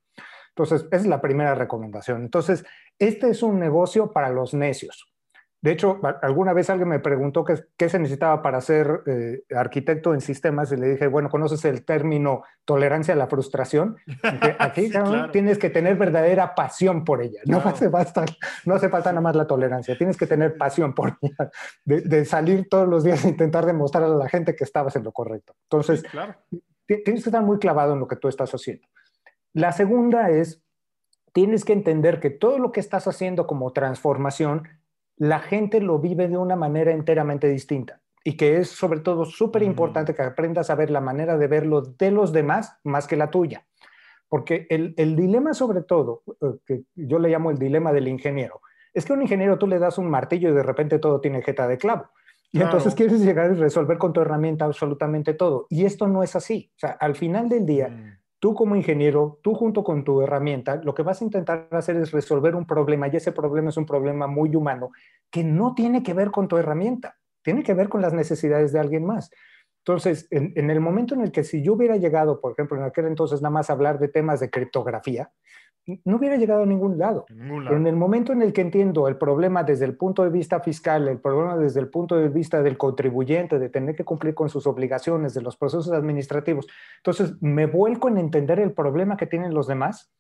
Entonces, esa es la primera recomendación. Entonces, este es un negocio para los necios. De hecho, alguna vez alguien me preguntó qué, qué se necesitaba para ser eh, arquitecto en sistemas y le dije, bueno, ¿conoces el término tolerancia a la frustración? <laughs> aquí tienes que tener verdadera pasión por ella. No, hace <laughs> falta, no hace falta nada más la tolerancia, tienes que tener pasión por <laughs> ella, de, salir todos los días e intentar demostrar a la gente que estabas en lo correcto. Entonces, tienes que estar muy clavado en lo que tú estás haciendo. La segunda es, tienes que entender que todo lo que estás haciendo como transformación la gente lo vive de una manera enteramente distinta y que es sobre todo súper importante que aprendas a ver la manera de verlo de los demás más que la tuya. Porque el, dilema sobre todo, eh, que yo le llamo el dilema del ingeniero, es que a un ingeniero tú le das un martillo y de repente todo tiene jeta de clavo. Y entonces quieres llegar y resolver con tu herramienta absolutamente todo. Y esto no es así. O sea, al final del día, mm tú como ingeniero, tú junto con tu herramienta, lo que vas a intentar hacer es resolver un problema y ese problema es un problema muy humano que no tiene que ver con tu herramienta, tiene que ver con las necesidades de alguien más. Entonces, en, el momento en el que si yo hubiera llegado, por ejemplo, en aquel entonces nada más hablar de temas de criptografía, no hubiera llegado a ningún lado. Pero en el momento en el que entiendo el problema desde el punto de vista fiscal, el problema desde el punto de vista del contribuyente, de tener que cumplir con sus obligaciones, de los procesos administrativos, entonces me vuelco en entender el problema que tienen los demás.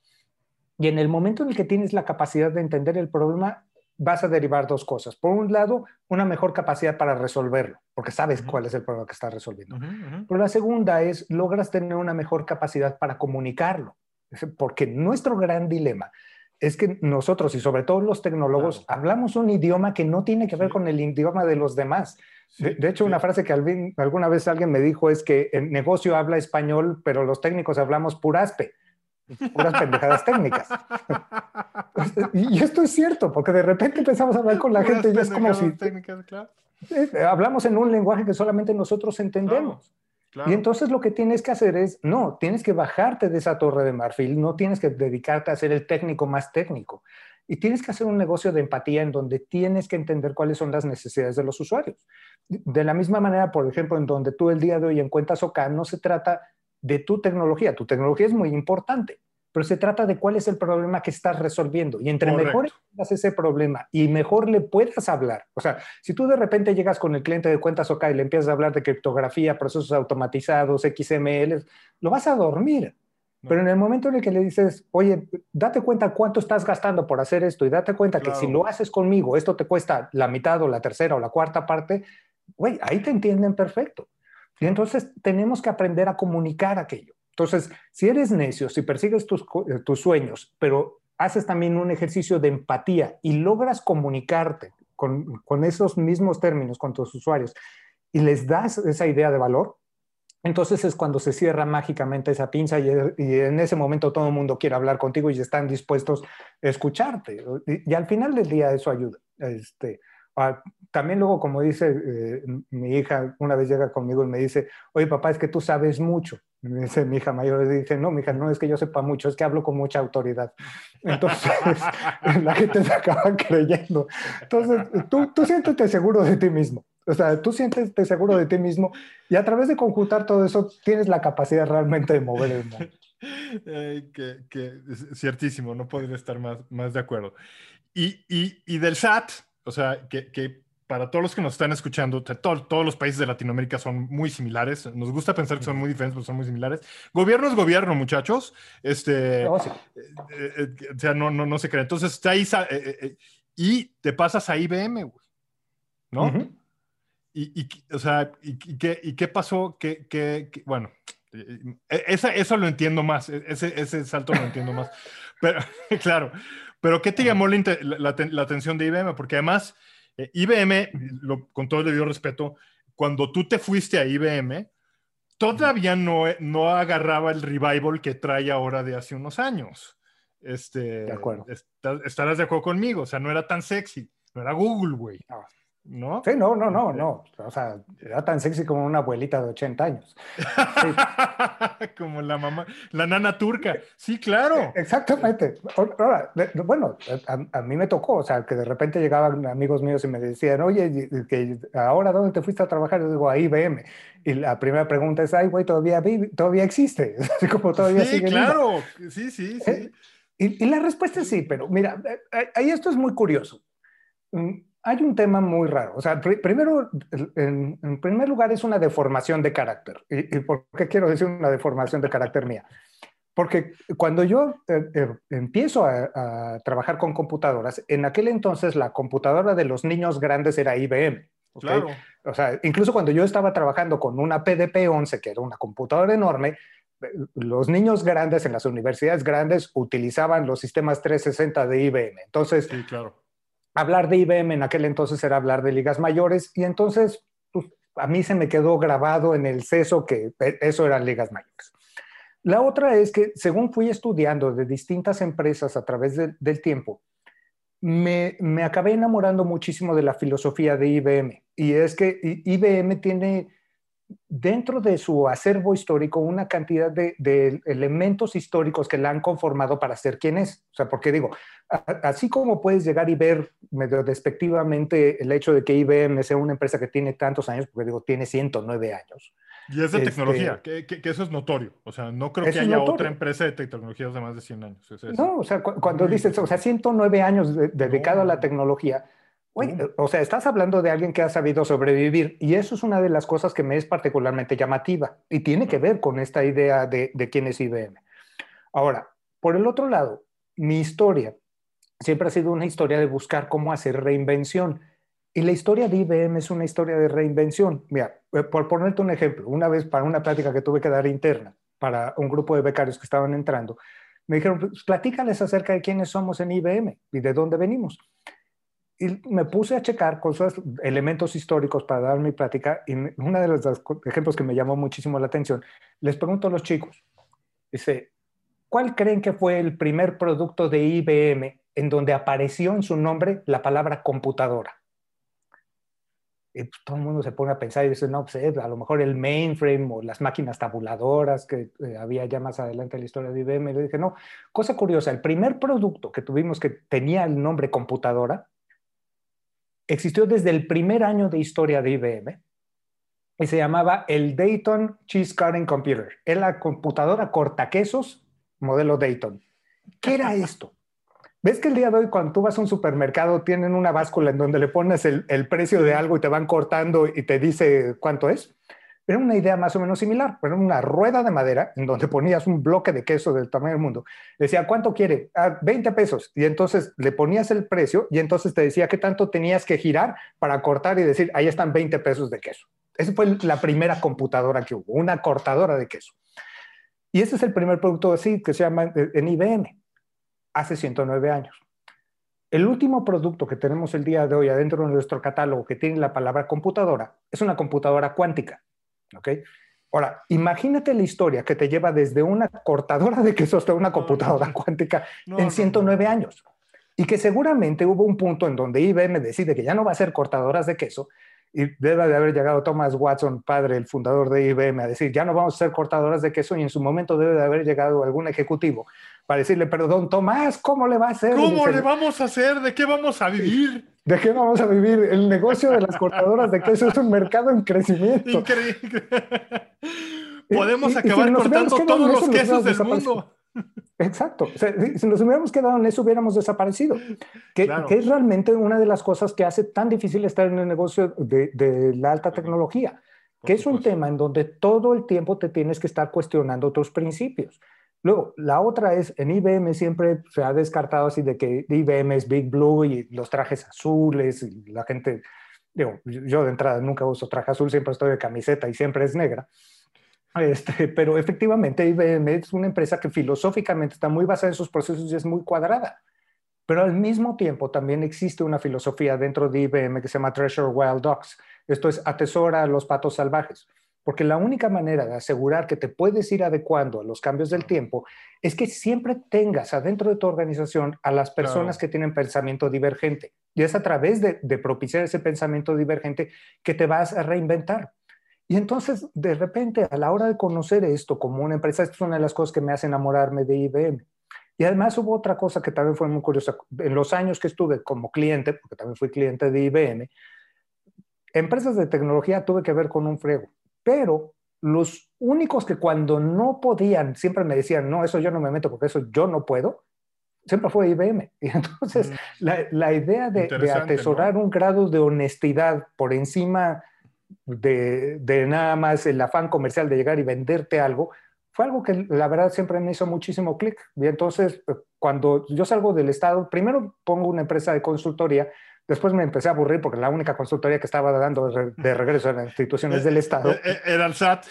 Y en el momento en el que tienes la capacidad de entender el problema, vas a derivar dos cosas. Por un lado, una mejor capacidad para resolverlo, porque sabes cuál es el problema que estás resolviendo. Pero la segunda es, logras tener una mejor capacidad para comunicarlo porque nuestro gran dilema es que nosotros y sobre todo los tecnólogos hablamos un idioma que no tiene que ver con el idioma de los demás. de, hecho, una frase que alguna vez alguien me dijo es que el negocio habla español, pero los técnicos hablamos puraspe, puras pendejadas técnicas. <laughs> y esto es cierto, porque de repente empezamos a hablar con la gente y es como si... Eh, hablamos en un lenguaje que solamente nosotros entendemos. Y entonces lo que tienes que hacer es, no, tienes que bajarte de esa torre de marfil, no tienes que dedicarte a ser el técnico más técnico. Y tienes que hacer un negocio de empatía en donde tienes que entender cuáles son las necesidades de los usuarios. De la misma manera, por ejemplo, en donde tú el día de hoy encuentras OK, no se trata de tu tecnología. Tu tecnología es muy importante, pero se trata de cuál es el problema que estás resolviendo. Y entre mejor entiendas ese problema y mejor le puedas hablar, o sea, si tú de repente llegas con el cliente de cuentas OK y le empiezas a hablar de criptografía, procesos automatizados, XML, lo vas a dormir. Pero en el momento en el que le dices, oye, date cuenta cuánto estás gastando por hacer esto y date cuenta que si lo haces conmigo, esto te cuesta la mitad o la tercera o la cuarta parte, güey, ahí te entienden perfecto. Y entonces tenemos que aprender a comunicar aquello. Entonces, si eres necio, si persigues eh, tus, sueños, pero haces también un ejercicio de empatía y logras comunicarte con, esos mismos términos con tus usuarios y les das esa idea de valor, entonces es cuando se cierra mágicamente esa pinza y, en ese momento todo el mundo quiere hablar contigo y están dispuestos a escucharte. Y, al final del día eso ayuda. Este, también luego, como dice eh, mi hija, una vez llega conmigo y me dice, oye papá, es que tú sabes mucho. Me dice mi hija mayor, dice, no, mi hija, no es que yo sepa mucho, es que hablo con mucha autoridad. Entonces, <laughs> la gente se acaba creyendo. Entonces, tú, tú siéntete seguro de ti mismo. O sea, tú siéntete seguro de ti mismo y a través de conjuntar todo eso, tienes la capacidad realmente de mover el mundo. que, que, ciertísimo, no podría estar más, más de acuerdo. Y, y, y, del SAT, o sea, que para todos los que nos están escuchando, todos los países de Latinoamérica son muy similares. Nos gusta pensar que son muy diferentes, pero son muy similares. Gobierno es gobierno, muchachos. Este, oh, eh, eh, o sea, no, no, no se cree. Entonces, está ahí y te pasas a IBM, güey. ¿No? y, y, o sea, y, qué, ¿y qué pasó? ¿Qué, qué, bueno, esa, eso lo entiendo más. Ese, ese salto lo entiendo más. <laughs> Pero, <laughs> claro. Pero, ¿qué te llamó la, la atención de IBM? Porque además eh, IBM, con todo el debido respeto, cuando tú te fuiste a IBM, todavía no, no agarraba el revival que trae ahora de hace unos años. Este, de acuerdo. estarás de acuerdo conmigo, o sea, no era tan sexy, no era Google, güey. ¿no? Sí, no, no, no, no. O sea, era tan sexy como una abuelita de 80 años. <laughs> como la mamá, la nana turca. Sí, claro. Exactamente. Ahora, bueno, a, mí me tocó, o sea, que de repente llegaban amigos míos y me decían, oye, que ahora dónde te fuiste a trabajar? Yo digo, a IBM. Y la primera pregunta es, ay, güey, todavía, todavía existe. <laughs> Así como todavía sí, claro. Sí, sí, sí. Eh, y, y la respuesta es sí, pero mira, eh, ahí esto es muy curioso mm, hay un tema muy raro. O sea, primero, en, primer lugar, es una deformación de carácter. ¿Y, por qué quiero decir una deformación de carácter mía? Porque cuando yo eh, eh, empiezo a, trabajar con computadoras, en aquel entonces la computadora de los niños grandes era IBM. Claro. O sea, incluso cuando yo estaba trabajando con una PDP-11, que era una computadora enorme, los niños grandes en las universidades grandes utilizaban los sistemas 360 de IBM. Entonces, sí, claro hablar de IBM en aquel entonces era hablar de ligas mayores y entonces pues, a mí se me quedó grabado en el seso que e, eso eran ligas mayores. La otra es que según fui estudiando de distintas empresas a través del tiempo, me, me, acabé enamorando muchísimo de la filosofía de IBM. Y es que IBM tiene dentro de su acervo histórico una cantidad de, elementos históricos que la han conformado para ser quien es. O sea, porque digo, así como puedes llegar y ver medio despectivamente el hecho de que IBM sea una empresa que tiene tantos años, porque digo, tiene 109 años. Y es de este, tecnología, que, eso es notorio. O sea, no creo que haya otra empresa de tecnologías de más de 100 años. no, o sea, cuando dices, o sea, 109 años dedicado a la tecnología, o sea, estás hablando de alguien que ha sabido sobrevivir y eso es una de las cosas que me es particularmente llamativa y tiene que ver con esta idea de, de quién es IBM. Ahora, por el otro lado, mi historia siempre ha sido una historia de buscar cómo hacer reinvención. Y la historia de IBM es una historia de reinvención. Mira, eh, por ponerte un ejemplo, una vez para una plática que tuve que dar interna para un grupo de becarios que estaban entrando, me dijeron, pues, platícales acerca de quiénes somos en IBM y de dónde venimos y me puse a checar cosas, elementos históricos para dar mi práctica y uno de los ejemplos que me llamó muchísimo la atención, les pregunto a los chicos, dice, ¿cuál creen que fue el primer producto de IBM en donde apareció en su nombre la palabra computadora? Y pues, todo el mundo se pone a pensar y dice, no, pues a lo mejor el mainframe o las máquinas tabuladoras que eh, había ya más adelante en la historia de IBM. Y le dije, no, cosa curiosa, el primer producto que tuvimos que tenía el nombre computadora existió desde el primer año de historia de IBM y se llamaba el Dayton Cheese Cutting Computer. Era la computadora cortaquesos modelo Dayton. ¿Qué era esto? <laughs> ¿Ves que el día de hoy cuando tú vas a un supermercado tienen una báscula en donde le pones el, el precio de algo y te van cortando y te dice cuánto es? Era una idea más o menos similar, era una rueda de madera en donde ponías un bloque de queso del tamaño del mundo. Decía, ¿cuánto quiere? Ah, 20 pesos. Y entonces le ponías el precio y entonces te decía qué tanto tenías que girar para cortar y decir, ahí están 20 pesos de queso. Esa fue la primera computadora que hubo, una cortadora de queso. Y ese es el primer producto así que se llama eh, en IBM, hace 109 años. El último producto que tenemos el día de hoy adentro de nuestro catálogo que tiene la palabra computadora es una computadora cuántica. ¿Ok? Ahora, imagínate la historia que te lleva desde una cortadora de queso hasta una computadora <laughs> cuántica en 109 años. Y que seguramente hubo un punto en donde IBM decide que ya no va a ser cortadoras de queso y debe de haber llegado Thomas Watson, padre, el fundador de IBM, a decir, ya no vamos a ser cortadoras de queso y en su momento debe de haber llegado algún ejecutivo para decirle, perdón, Tomás, ¿cómo le va a hacer? ¿Cómo le vamos a hacer? ¿De qué vamos a vivir? ¿De qué vamos a vivir? El negocio de las cortadoras de queso es un mercado en crecimiento. Increíble. Podemos acabar cortando todos los quesos del mundo. Exacto. si nos hubiéramos quedado en eso, hubiéramos desaparecido. Que, es realmente una de las cosas que hace tan difícil estar en el negocio de, la alta tecnología, que es un tema en donde todo el tiempo te tienes que estar cuestionando tus principios. Luego, la otra es, en IBM siempre se ha descartado así de que IBM es Big Blue y los trajes azules y la gente, digo, yo de entrada nunca uso traje azul, siempre estoy de camiseta y siempre es negra. Este, pero efectivamente IBM es una empresa que filosóficamente está muy basada en sus procesos y es muy cuadrada. Pero al mismo tiempo también existe una filosofía dentro de IBM que se llama Treasure Wild Dogs. Esto es atesora a los patos salvajes. Porque la única manera de asegurar que te puedes ir adecuando a los cambios del tiempo es que siempre tengas adentro de tu organización a las personas que tienen pensamiento divergente. Y es a través de, de propiciar ese pensamiento divergente que te vas a reinventar. Y entonces, de repente, a la hora de conocer esto como una empresa, esto es una de las cosas que me hace enamorarme de IBM. Y además hubo otra cosa que también fue muy curiosa. En los años que estuve como cliente, porque también fui cliente de IBM, empresas de tecnología tuve que ver con un frego. Pero los únicos que cuando no podían, siempre me decían, no, eso yo no me meto porque eso yo no puedo, siempre fue IBM. <laughs> Y entonces, mm. la, la, idea de, de atesorar un grado de honestidad por encima de, nada más el afán comercial de llegar y venderte algo, fue algo que la verdad siempre me hizo muchísimo clic. Y entonces, eh, cuando yo salgo del Estado, primero pongo una empresa de consultoría, después me empecé a aburrir porque la única consultoría que estaba dando de regreso las instituciones del Estado. Eh, eh, era el SAT.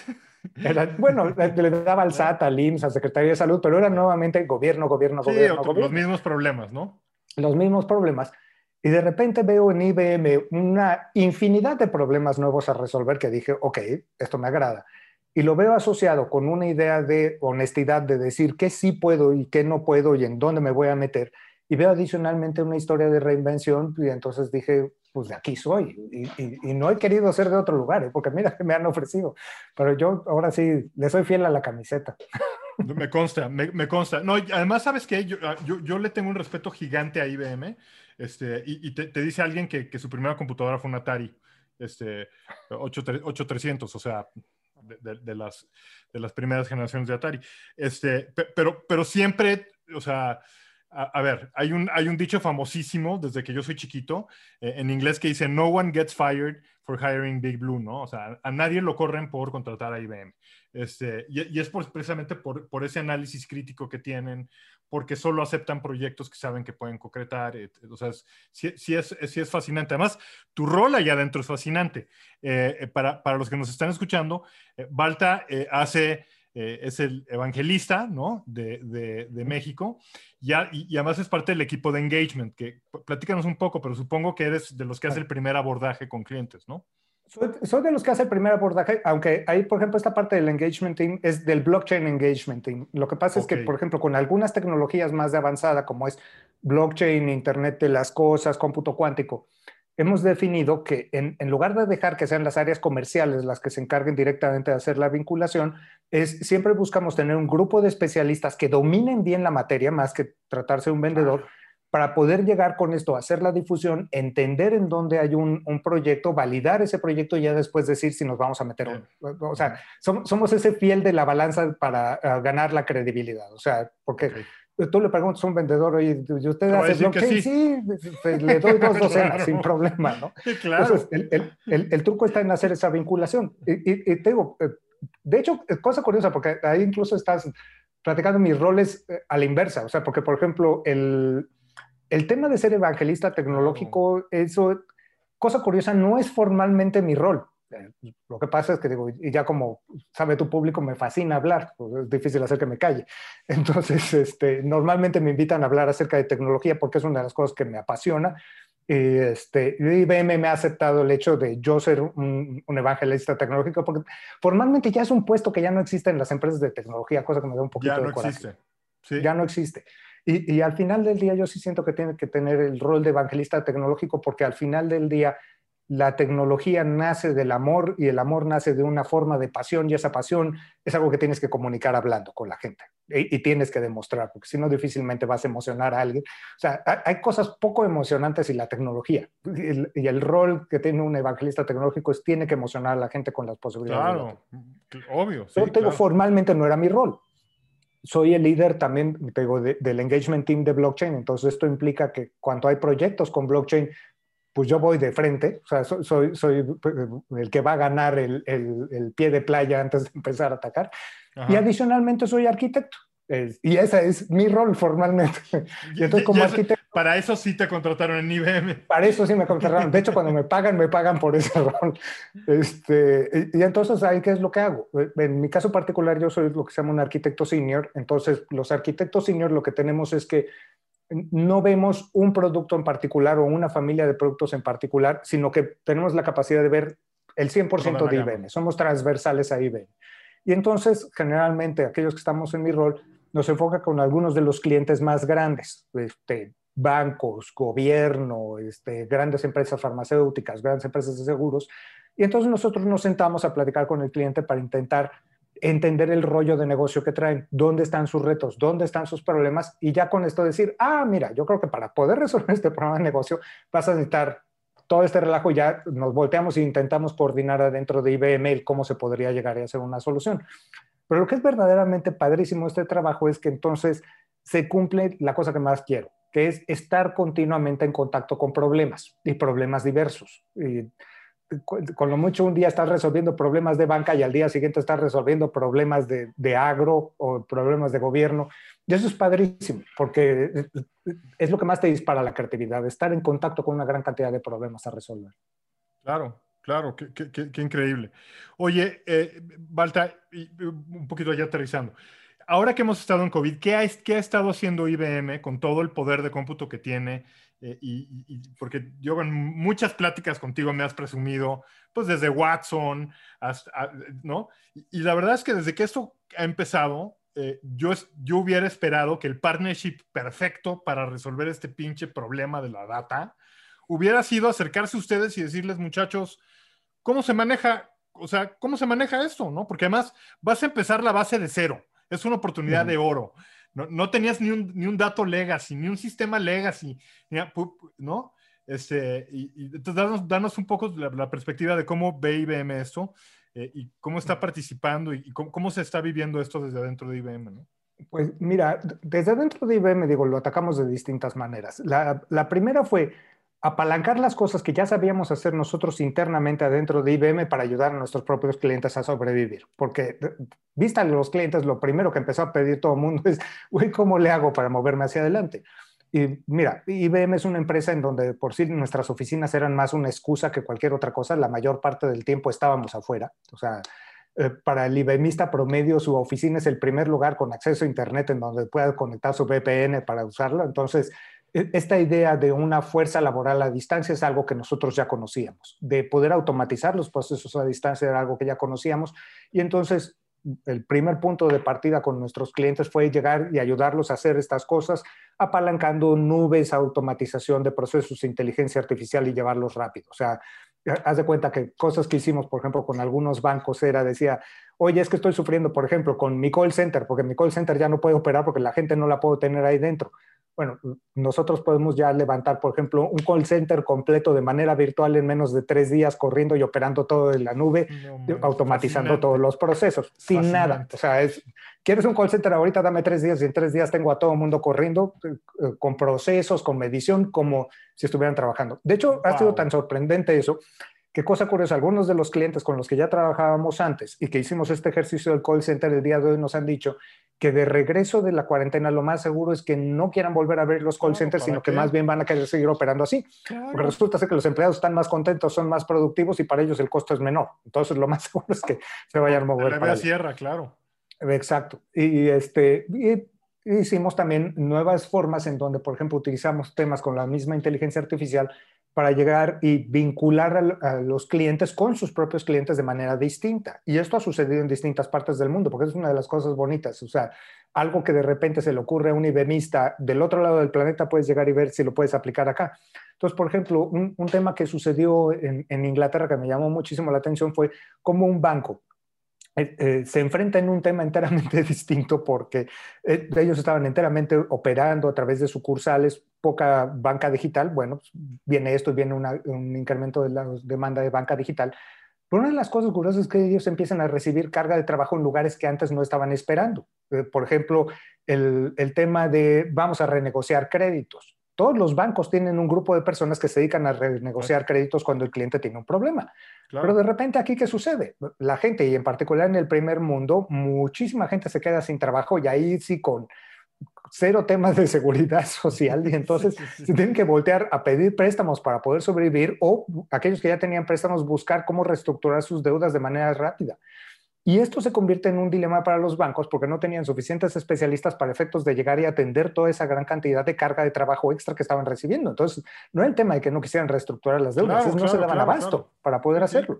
bueno, le daba al <laughs> SAT, al IMSS, a Secretaría de Salud, pero era nuevamente gobierno, gobierno, gobierno, gobierno. Los mismos problemas, ¿no? Los mismos problemas. Y de repente veo en IBM una infinidad de problemas nuevos a resolver que dije, ok, esto me agrada. Y lo veo asociado con una idea de honestidad, de decir qué sí puedo y qué no puedo y en dónde me voy a meter. Y veo adicionalmente una historia de reinvención y entonces dije, pues de aquí soy. Y, no he querido ser de otro lugar, ¿eh? porque mira que <laughs> me han ofrecido. Pero yo ahora sí, le soy fiel a la camiseta. Me consta, me, consta. No, además, ¿sabes qué? Yo, yo, yo, le tengo un respeto gigante a IBM este, y, te, dice alguien que, su primera computadora fue un Atari este, 8300, o sea, de, las, de las primeras generaciones de Atari. Este, pero, pero siempre, o sea, a, ver, hay un, hay un dicho famosísimo desde que yo soy chiquito eh, en inglés que dice, no one gets fired for hiring Big Blue, ¿no? O sea, a nadie lo corren por contratar a IBM. Este, y, es precisamente por, por, ese análisis crítico que tienen, porque solo aceptan proyectos que saben que pueden concretar. o sea, sí, es, sí, es, fascinante. Además, tu rol allá adentro es fascinante. Eh, eh, para, para, los que nos están escuchando, eh, Balta hace, es el evangelista ¿no? de, de, México y, y, además es parte del equipo de engagement, que platícanos un poco, pero supongo que eres de los que hace el primer abordaje con clientes, ¿no? Soy, de los que hace el primer abordaje, aunque ahí, por ejemplo, esta parte del engagement team es del blockchain engagement team. Lo que pasa es que, por ejemplo, con algunas tecnologías más de avanzada, como es blockchain, Internet de las cosas, cómputo cuántico, hemos definido que en, en, lugar de dejar que sean las áreas comerciales las que se encarguen directamente de hacer la vinculación, es siempre buscamos tener un grupo de especialistas que dominen bien la materia, más que tratarse de un vendedor para poder llegar con esto, hacer la difusión, entender en dónde hay un, proyecto, validar ese proyecto y ya después decir si nos vamos a meter o O sea, somos, ese fiel de la balanza para ah, ganar la credibilidad. O sea, porque tú le preguntas a un vendedor, oye, ¿y usted hace blockchain? Sí, pues, le doy <laughs> dos docenas sin problema, ¿no? claro. Entonces, el, el, el, truco está en hacer esa vinculación. Y, y, te digo, eh, de hecho, cosa curiosa, porque ahí incluso estás platicando mis roles eh, a la inversa. O sea, porque, por ejemplo, el el tema de ser evangelista tecnológico, eso, cosa curiosa, no es formalmente mi rol. Eh, lo que pasa es que digo, y ya como sabe tu público, me fascina hablar, pues, es difícil hacer que me calle. <laughs> Entonces, este, normalmente me invitan a hablar acerca de tecnología porque es una de las cosas que me apasiona. Y este, IBM me ha aceptado el hecho de yo ser un, evangelista tecnológico porque formalmente ya es un puesto que ya no existe en las empresas de tecnología, cosa que me da un poquito ya no de coraje. Existe. ¿Sí? Ya no existe. Y, al final del día yo sí siento que tiene que tener el rol de evangelista tecnológico porque al final del día la tecnología nace del amor y el amor nace de una forma de pasión y esa pasión es algo que tienes que comunicar hablando con la gente y, tienes que demostrar porque si no difícilmente vas a emocionar a alguien. O sea, hay cosas poco emocionantes y la tecnología y el, rol que tiene un evangelista tecnológico es tiene que emocionar a la gente con las posibilidades. Claro, obvio. Yo tengo formalmente no era mi rol soy el líder también digo, del engagement team de blockchain, entonces esto implica que cuando hay proyectos con blockchain, pues yo voy de frente, o sea, soy, soy, el que va a ganar el, el, pie de playa antes de <laughs> empezar a atacar. Y adicionalmente soy arquitecto y ese es mi rol formalmente. <laughs> Y entonces, como arquitecto, para eso sí te contrataron en IBM. Para eso sí me contrataron. De hecho, cuando me pagan, me pagan por ese <laughs> rol. Este, y, entonces, ¿ahí qué es lo que hago? En mi caso particular, yo soy lo que se llama un arquitecto senior. Entonces, los arquitectos senior lo que tenemos es que no vemos un producto en particular o una familia de productos en particular, sino que tenemos la capacidad de ver el 100% de IBM. Somos transversales a IBM. Y entonces, generalmente, aquellos que estamos en mi rol, nos enfoca con algunos de los clientes más grandes, este, bancos, gobierno, este, grandes empresas farmacéuticas, grandes empresas de seguros. Y entonces nosotros nos sentamos a platicar con el cliente para intentar entender el rollo de negocio que traen, dónde están sus retos, dónde están sus problemas y ya con esto decir, ah, mira, yo creo que para poder resolver <laughs> este problema de negocio vas a necesitar todo este relajo, ya nos volteamos e intentamos coordinar adentro de IBM cómo se podría llegar a hacer una solución. Pero lo que es verdaderamente padrísimo este trabajo es que entonces se cumple la cosa que más quiero, que es estar continuamente en contacto con problemas y problemas diversos. Con lo mucho un día estás resolviendo problemas de banca y al día siguiente estás resolviendo problemas de, agro o problemas de gobierno. Y eso es padrísimo, porque es lo que más te dispara la creatividad, estar en contacto con una gran cantidad de problemas a resolver. Claro, Claro, qué, increíble. Oye, eh, Balta, un poquito ya aterrizando. Ahora que hemos estado en COVID, ¿qué ha, qué ha estado haciendo IBM con todo el poder de cómputo que tiene? Eh, y, porque yo en muchas pláticas contigo me has presumido, pues desde Watson, hasta, ¿no? Y, la verdad es que desde que esto ha empezado, eh, yo, yo hubiera esperado que el partnership perfecto para resolver este pinche problema de la data hubiera sido acercarse a ustedes y decirles, muchachos, ¿cómo se maneja? O sea, ¿cómo se maneja esto? ¿no? Porque además vas a empezar la base de cero. Es una oportunidad de oro. No, tenías ni un, ni un, dato legacy, ni un sistema legacy, ¿no? Este, y, entonces danos, un poco la, perspectiva de cómo ve IBM esto eh, y cómo está participando y, cómo, se está viviendo esto desde adentro de IBM, ¿no? Pues mira, desde adentro de IBM, digo, lo atacamos de distintas maneras. La, la primera fue apalancar las cosas que ya sabíamos hacer nosotros internamente adentro de IBM para ayudar a nuestros propios clientes a sobrevivir. Porque, vista los clientes, lo primero que empezó a pedir todo el mundo es, güey, ¿cómo le hago para moverme hacia adelante? Y mira, IBM es una empresa en donde por sí nuestras oficinas eran más una excusa que cualquier otra cosa. La mayor parte del tiempo estábamos afuera. O sea, eh, para el IBMista promedio, su oficina es el primer lugar con acceso a Internet en donde pueda conectar su VPN para usarlo. Entonces, esta idea de una fuerza laboral a distancia es algo que nosotros ya conocíamos. De poder automatizar los procesos a distancia era algo que ya conocíamos. Y entonces el primer punto de partida con nuestros clientes fue llegar y ayudarlos a hacer estas cosas, apalancando nubes, automatización de procesos inteligencia artificial y llevarlos rápido. O sea, haz de cuenta que cosas que hicimos, por ejemplo, con algunos bancos era, decía, oye, es que estoy sufriendo, por ejemplo, con mi call center, porque mi call center ya no puede operar porque la gente no la puedo tener ahí dentro bueno, nosotros podemos ya levantar, por ejemplo, un call center completo de manera virtual en menos de tres días, corriendo y operando todo en la nube, automatizando todos los procesos, sin nada. O sea, es, ¿quieres un call center ahorita? Dame tres días y en tres días tengo a todo el mundo corriendo eh, eh, con procesos, con medición, como si estuvieran trabajando. De hecho, ha sido tan sorprendente eso Qué cosa curiosa, algunos de los clientes con los que ya trabajábamos antes y que hicimos este ejercicio del call center el día de hoy nos han dicho que de regreso de la cuarentena lo más seguro es que no quieran volver a ver los call centers, sino que más bien van a querer seguir operando así. Porque resulta ser que los empleados están más contentos, son más productivos y para ellos el costo es menor. Entonces lo más <laughs> seguro es que se vayan a mover. La sierra, claro. Exacto. Y, este, hicimos también nuevas formas en donde, por ejemplo, utilizamos temas con la misma inteligencia artificial para llegar y vincular a, los clientes con sus propios clientes de manera distinta. Y esto ha sucedido en distintas partes del mundo, porque es una de las cosas bonitas. O sea, algo que de repente se le ocurre a un IBMista del otro lado del planeta, puedes llegar y ver si lo puedes aplicar acá. Entonces, por ejemplo, un, tema que sucedió en, en Inglaterra que me llamó muchísimo la atención fue cómo un banco eh, eh, se enfrenta en un tema enteramente <laughs> distinto porque eh, ellos estaban enteramente operando a través de sucursales, poca banca digital. Bueno, pues, viene esto, viene un incremento de la demanda de banca digital, Pero una de las cosas curiosas es que ellos empiezan a recibir carga de trabajo en lugares que antes no estaban esperando. Por ejemplo, el tema de vamos a renegociar créditos. Todos los bancos tienen un grupo de personas que se dedican a renegociar créditos cuando el cliente tiene un problema. Pero de repente aquí, ¿qué sucede? La gente, y en particular en el primer mundo, muchísima gente se queda sin trabajo y ahí sí con cero temas de seguridad <laughs> social y entonces se tienen que voltear a pedir préstamos para poder sobrevivir o aquellos que ya tenían préstamos buscar cómo reestructurar sus deudas de manera rápida. Y esto se convierte en un dilema para los bancos porque no tenían suficientes especialistas para efectos de llegar y atender toda esa gran cantidad de carga de trabajo extra que estaban recibiendo. Entonces, no era el tema de que no quisieran reestructurar las deudas, no se daban abasto para poder hacerlo.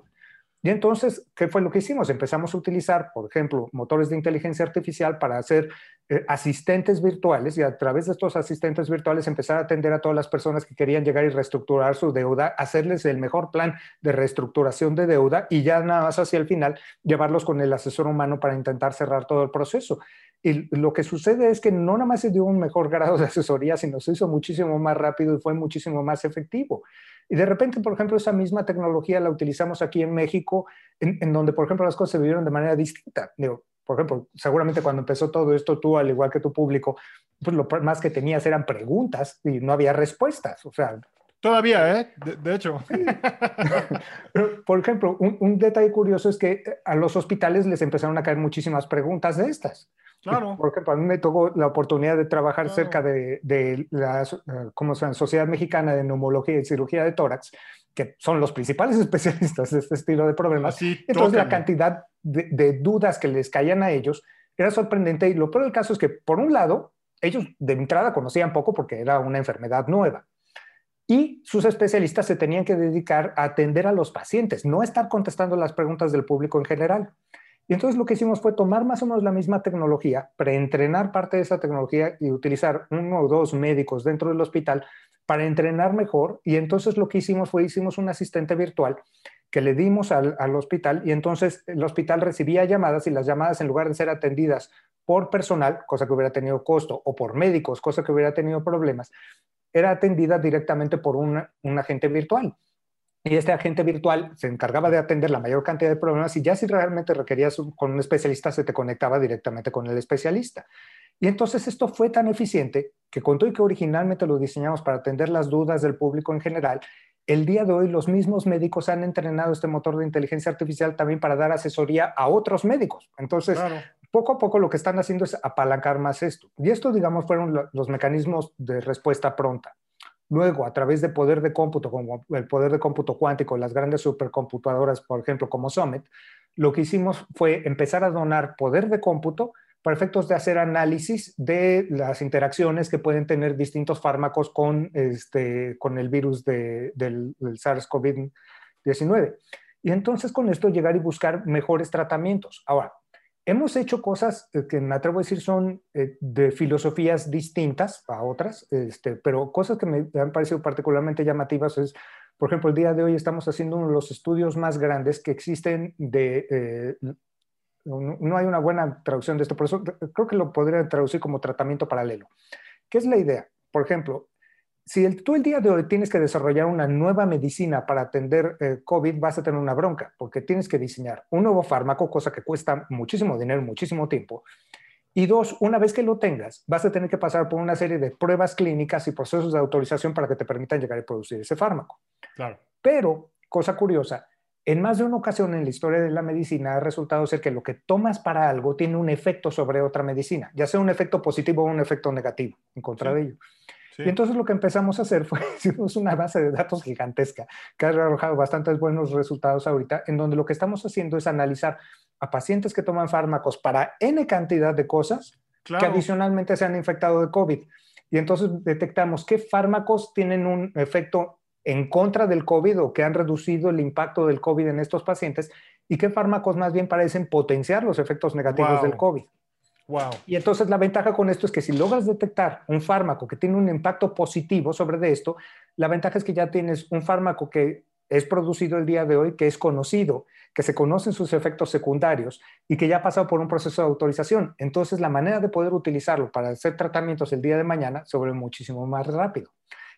Y entonces, ¿qué fue lo que hicimos? Empezamos a utilizar, por ejemplo, motores de inteligencia artificial para hacer eh, asistentes virtuales y a través de estos asistentes virtuales empezar a atender a todas las personas que querían llegar y reestructurar su deuda, hacerles el mejor plan de reestructuración de deuda y ya nada más hacia el final llevarlos con el asesor humano para intentar cerrar todo el proceso. Y lo que sucede es que no nada más se dio un mejor <laughs> grado de asesoría, sino se hizo muchísimo más rápido y fue muchísimo más efectivo. Y de repente, por ejemplo, esa misma tecnología la utilizamos aquí en México, en, donde, por ejemplo, las cosas se vivieron de manera distinta. por ejemplo, seguramente cuando empezó todo esto, tú, al igual que tu público, pues lo más que tenías eran preguntas y no había respuestas. O sea, Todavía, ¿eh? De, hecho. <laughs> por ejemplo, un, un, detalle curioso es que a los hospitales les empezaron a caer muchísimas preguntas de estas. Claro. Por ejemplo, a mí me tocó la oportunidad de trabajar cerca de, de la ¿cómo se llama? Sociedad Mexicana de Neumología y Cirugía de Tórax, que son los principales <laughs> especialistas de este estilo de problemas. Entonces, la cantidad de, de, dudas que les caían a ellos era sorprendente. Y lo peor del caso es que, por un lado, ellos de entrada conocían poco porque era una enfermedad nueva. Y sus especialistas se tenían que dedicar a atender a los pacientes, no estar contestando las preguntas del público en general. Y entonces lo que hicimos fue tomar más o menos la misma tecnología, preentrenar parte de esa tecnología y utilizar uno o dos médicos dentro del hospital para entrenar mejor. Y entonces lo que hicimos fue, hicimos un asistente virtual que le dimos al, al hospital y entonces el hospital recibía llamadas y las llamadas en lugar de ser atendidas por personal, cosa que hubiera tenido costo, o por médicos, cosa que hubiera tenido problemas, era atendida directamente por un agente virtual y este agente virtual se encargaba de atender la mayor cantidad de problemas y ya si realmente requerías con un especialista se te conectaba directamente con el especialista. Y entonces esto fue tan eficiente que con todo y que originalmente lo diseñamos para atender las dudas del público en general, el día de hoy los mismos médicos han entrenado este motor de inteligencia artificial también para dar asesoría a otros médicos. Entonces, poco a poco lo que están haciendo es apalancar más esto. Y esto, digamos, fueron los mecanismos de respuesta pronta. Luego, a través de poder de cómputo, como el poder de cómputo cuántico, las grandes supercomputadoras, por ejemplo, como Summit, lo que hicimos fue empezar a donar poder de cómputo para efectos de hacer análisis de las interacciones que pueden tener distintos fármacos con, este, con el virus del, del SARS-CoV-19. Y entonces con esto llegar y buscar mejores tratamientos. Ahora, hemos hecho cosas eh, que me atrevo a decir son eh, de filosofías distintas a otras, este, pero cosas que me han parecido particularmente llamativas es, por ejemplo, el día de hoy estamos haciendo uno de los estudios más grandes que existen de... Eh, no hay una buena traducción de esto, por eso creo que lo podría traducir como tratamiento paralelo. ¿Qué es la idea? Por ejemplo, si el, tú el día de hoy tienes que desarrollar una nueva medicina para atender eh, COVID, vas a tener una bronca, porque tienes que diseñar un nuevo fármaco, cosa que cuesta muchísimo dinero, muchísimo tiempo. Y dos, una vez que lo tengas, vas a tener que pasar por una serie de pruebas clínicas y procesos de autorización para que te permitan llegar a producir ese fármaco. Claro. Pero, cosa curiosa, en más de una ocasión en la historia de la medicina ha resultado ser que lo que tomas para algo tiene un efecto sobre otra medicina, ya sea un efecto positivo o un efecto negativo en contra de ello. Y entonces lo que empezamos a hacer fue, <laughs> hicimos una base de datos gigantesca que ha arrojado bastantes buenos resultados ahorita, en donde lo que estamos haciendo es analizar a pacientes que toman fármacos para N cantidad de cosas que adicionalmente se han infectado de COVID. Y entonces detectamos qué fármacos tienen un efecto en contra del COVID o que han reducido el impacto del COVID en estos pacientes y qué fármacos más bien parecen potenciar los efectos negativos del COVID. Y entonces la ventaja con esto es que si logras detectar un fármaco que tiene un impacto positivo sobre esto, la ventaja es que ya tienes un fármaco que es producido el día de hoy, que es conocido, que se conocen sus efectos secundarios y que ya ha pasado por un proceso de autorización. Entonces la manera de poder utilizarlo para hacer tratamientos el día de mañana se vuelve muchísimo más rápido.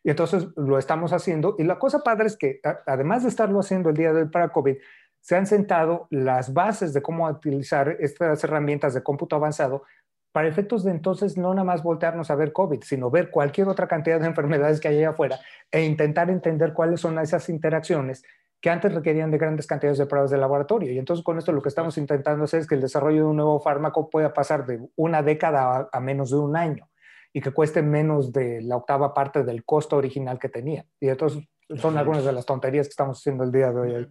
Y entonces lo estamos haciendo. Y la cosa padre es que además de estarlo haciendo el día de hoy para COVID, se han sentado las bases de cómo utilizar estas herramientas de cómputo avanzado para efectos de entonces no nada más voltearnos a ver COVID, sino ver cualquier otra cantidad de <laughs> enfermedades que hay allá afuera e intentar entender cuáles son esas interacciones que antes requerían de grandes cantidades de pruebas de laboratorio. Y entonces con esto lo que estamos intentando hacer es que el desarrollo de un nuevo fármaco pueda pasar de una década a, menos de un año y que cueste menos de la octava parte del costo original que tenía. Y entonces son algunas de las tonterías que estamos haciendo el día de hoy.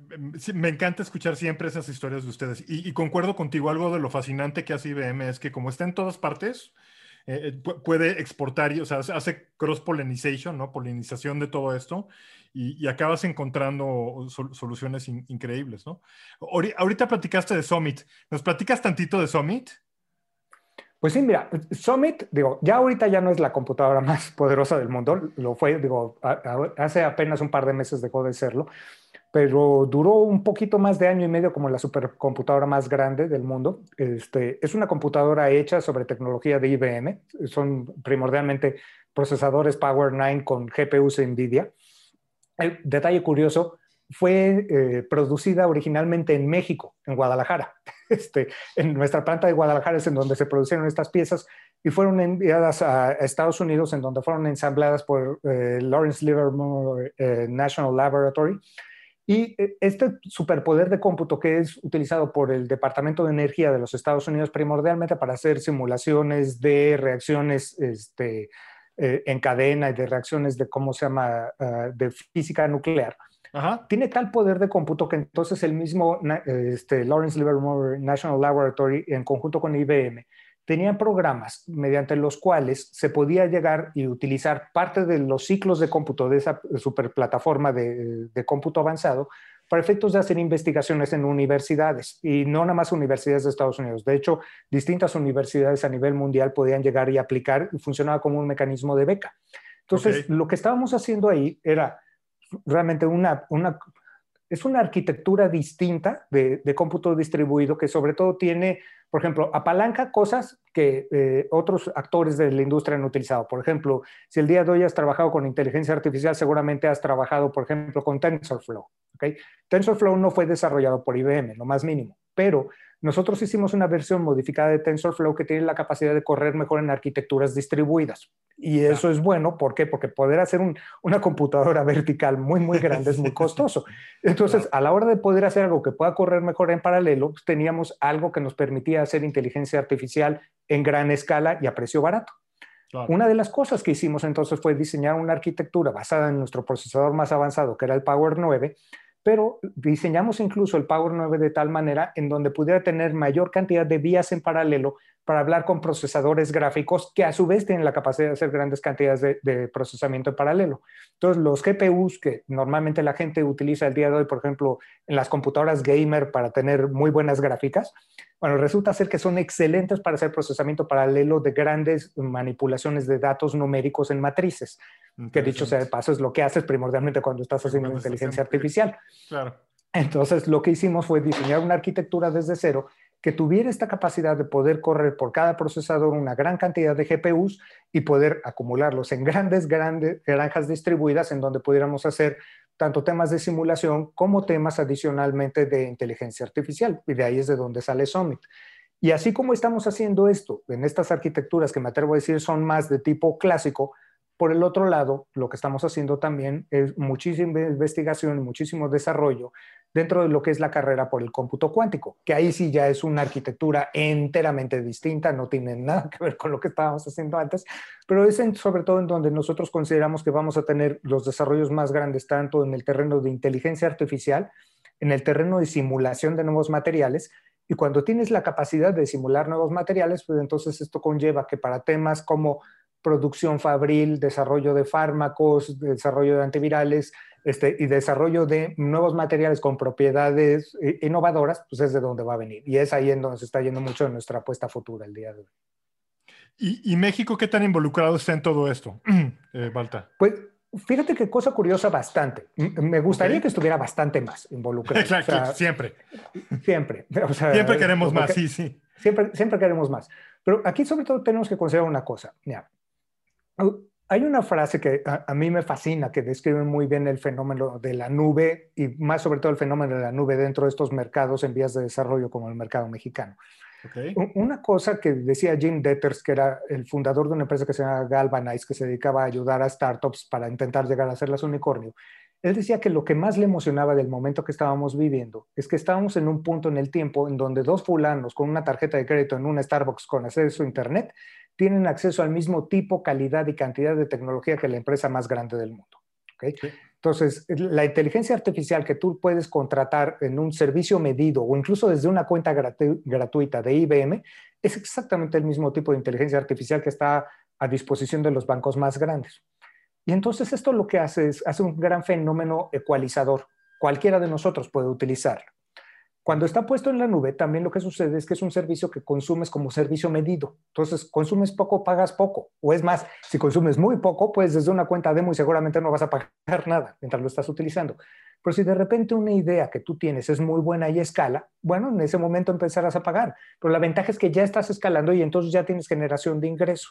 me encanta escuchar siempre esas historias de ustedes. Y, y, concuerdo contigo, algo de lo fascinante que hace IBM es que como está en todas partes, eh, eh, puede exportar, y, o sea, hace cross-pollinization, ¿no? Polinización de todo esto y, acabas encontrando soluciones increíbles, ¿no? Ahorita platicaste de Summit. ¿Nos platicas tantito de Summit? Pues sí, mira, Summit, digo, ya ahorita ya no es la computadora <laughs> más poderosa del mundo, lo fue, digo, hace apenas un par de meses dejó de serlo, pero duró un poquito más de año y medio como la supercomputadora más grande del mundo. Este, es una computadora hecha sobre tecnología de IBM, son primordialmente procesadores Power 9 con GPUs NVIDIA. El detalle curioso, fue eh, producida originalmente en México, en Guadalajara. <laughs> Este, en nuestra planta de Guadalajara es en donde se produjeron estas piezas y fueron enviadas a Estados Unidos, en donde fueron ensambladas por eh, Lawrence Livermore eh, National Laboratory y eh, este superpoder de cómputo que es utilizado por el Departamento de Energía de los Estados Unidos primordialmente para hacer simulaciones de reacciones este, eh, en cadena y de reacciones de, ¿cómo se llama?, ah, de física nuclear. Tiene tal poder de cómputo que entonces el mismo este, Lawrence Livermore National Laboratory, en conjunto con IBM, tenían programas mediante los cuales se podía llegar y utilizar parte de los ciclos de cómputo de esa superplataforma de, de cómputo avanzado para efectos de hacer investigaciones en universidades y no nada más universidades de Estados Unidos. De hecho, distintas universidades a nivel mundial podían llegar y aplicar y funcionaba como un mecanismo de beca. Entonces, lo que estábamos haciendo ahí era realmente una, una es una arquitectura distinta de, de, cómputo distribuido que sobre todo tiene por ejemplo, apalanca cosas que eh, otros actores de la industria han utilizado. Por ejemplo, si el día de hoy has trabajado con inteligencia artificial, seguramente has trabajado, por ejemplo, con TensorFlow. ¿okay? TensorFlow no fue desarrollado por IBM, lo más mínimo, pero nosotros hicimos una versión modificada de TensorFlow que tiene la capacidad de correr mejor en arquitecturas distribuidas. Y eso es bueno, ¿por qué? Porque poder hacer una computadora <laughs> vertical muy, muy grande es muy <laughs> costoso. Entonces, a la hora de poder hacer algo que pueda correr mejor en paralelo, pues, teníamos algo que nos permitía hacer inteligencia artificial en gran escala y a precio barato. Una de las cosas que hicimos entonces fue diseñar una arquitectura basada en nuestro procesador más avanzado, que era el Power 9, pero diseñamos incluso el Power 9 de tal manera en donde pudiera tener mayor cantidad de vías en paralelo para hablar con procesadores gráficos que a su vez tienen la capacidad de hacer grandes cantidades de, procesamiento en paralelo. Entonces, los GPUs que normalmente la gente utiliza el día de hoy, por ejemplo, en las computadoras gamer para tener muy buenas gráficas, bueno, resulta ser que son excelentes para hacer procesamiento paralelo de grandes manipulaciones de datos numéricos en matrices, que dicho sea de paso es lo que haces primordialmente cuando estás haciendo inteligencia artificial. Claro. Entonces, lo que hicimos fue diseñar una arquitectura desde cero que tuviera esta capacidad de poder correr por cada procesador una gran cantidad de GPUs y poder acumularlos en grandes, grandes granjas distribuidas en donde pudiéramos hacer tanto temas de simulación como temas adicionalmente de inteligencia artificial. Y de ahí es de donde sale Summit. Y así como estamos haciendo esto en estas arquitecturas que me atrevo a decir son más de tipo clásico, por el otro lado, lo que estamos haciendo también es muchísima investigación muchísimo desarrollo dentro de lo que es la carrera por el cómputo cuántico, que ahí sí ya es una arquitectura enteramente distinta, no tiene nada que ver con lo que estábamos haciendo antes, pero es sobre todo en donde nosotros consideramos que vamos a tener los desarrollos más grandes tanto en el terreno de inteligencia artificial, en el terreno de simulación de nuevos materiales, y cuando tienes la capacidad de simular nuevos materiales, pues entonces esto conlleva que para temas como producción fabril, desarrollo de fármacos, desarrollo de antivirales este, y desarrollo de nuevos materiales con propiedades eh, innovadoras, pues es de donde va a venir. Y es ahí en donde se está yendo mucho de nuestra apuesta futura el día de hoy. ¿Y, México qué tan involucrado está en todo esto, <clears throat> eh, Balta? Pues fíjate qué cosa curiosa bastante. Me gustaría que estuviera bastante más involucrado. <laughs> Claro, siempre. Siempre. <laughs> siempre queremos más, sí, sí. Siempre, siempre queremos más. Pero aquí sobre todo tenemos que considerar una cosa. Mira, Hay una frase que a, mí me fascina, que describe muy bien el fenómeno de la nube y más sobre todo el fenómeno de la nube dentro de estos mercados en vías de desarrollo como el mercado mexicano. Una cosa que decía Jim Detters, que era el fundador de una empresa que se llama Galvanize, que se dedicaba a ayudar a startups para intentar llegar a hacerlas unicornio, él decía que lo que más le emocionaba del momento que estábamos viviendo es que estábamos en un punto en el tiempo en donde dos fulanos con una tarjeta de crédito en un Starbucks con acceso a Internet tienen acceso al mismo tipo, calidad y cantidad de tecnología que la empresa más grande del mundo. Entonces, la inteligencia artificial que tú puedes contratar en un servicio medido o incluso desde una cuenta gratuita de IBM es exactamente el mismo tipo de inteligencia artificial que está a disposición de los bancos más grandes. Y entonces esto lo que hace es hace un gran fenómeno ecualizador. Cualquiera de nosotros puede utilizarlo. Cuando está puesto en la nube, también lo que sucede es que es un servicio que consumes como servicio medido. Entonces, consumes poco, pagas poco. O es más, si consumes muy poco, pues desde una cuenta demo y seguramente no vas a pagar nada mientras lo estás utilizando. Pero si de repente una idea que tú tienes es muy buena y escala, bueno, en ese momento empezarás a pagar. Pero la ventaja es que ya estás escalando y entonces ya tienes generación de ingreso.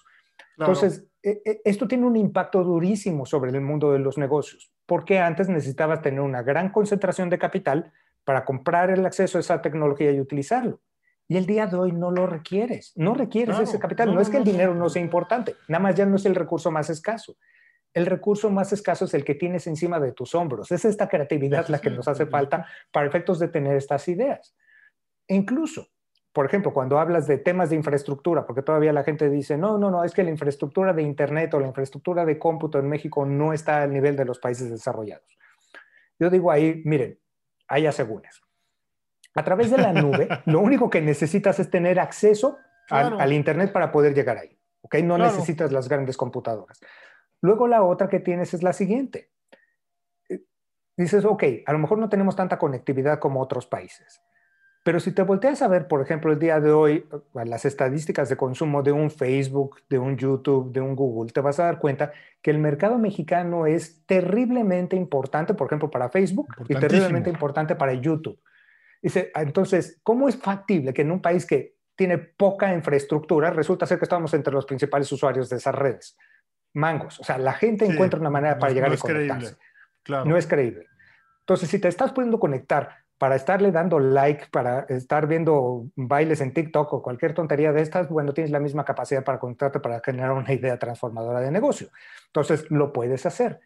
Entonces, esto tiene un impacto durísimo sobre el mundo de los negocios, porque antes necesitabas tener una gran concentración de capital para comprar el acceso a esa tecnología y utilizarlo. Y el día de hoy no lo requieres, no requieres ese capital. No, es que el dinero no sea importante, nada más ya no es el recurso más escaso. El recurso más escaso es el que tienes encima de tus hombros. Es esta creatividad la que nos hace falta para efectos de tener estas ideas. E incluso por ejemplo, cuando hablas de temas de infraestructura, porque todavía la gente dice, no, no, no, es que la infraestructura de Internet o la infraestructura de cómputo en México no está al nivel de los países desarrollados. Yo digo ahí, miren, hay asegúnes. A través de la nube, <laughs> lo único que necesitas es tener acceso al, Internet para poder llegar ahí. ¿ok? No necesitas las grandes computadoras. Luego la otra que tienes es la siguiente. Eh, dices, ok, a lo mejor no tenemos tanta conectividad como otros países pero si te volteas a ver, por ejemplo, el día de hoy, las estadísticas de consumo de un Facebook, de un YouTube, de un Google, te vas a dar cuenta que el mercado mexicano es terriblemente importante, por ejemplo, para Facebook y terriblemente importante para YouTube. Dice, ah, entonces, ¿cómo es factible que en un país que tiene poca infraestructura, resulta ser que estamos entre los principales usuarios de esas redes? Mangos. O sea, la gente encuentra una manera para llegar a conectarse. No es creíble. Entonces, si te estás pudiendo conectar para estarle dando like, para estar viendo bailes en TikTok o cualquier tontería de estas, bueno, tienes la misma capacidad para conectarte para generar una idea transformadora de negocio. Entonces, lo puedes hacer.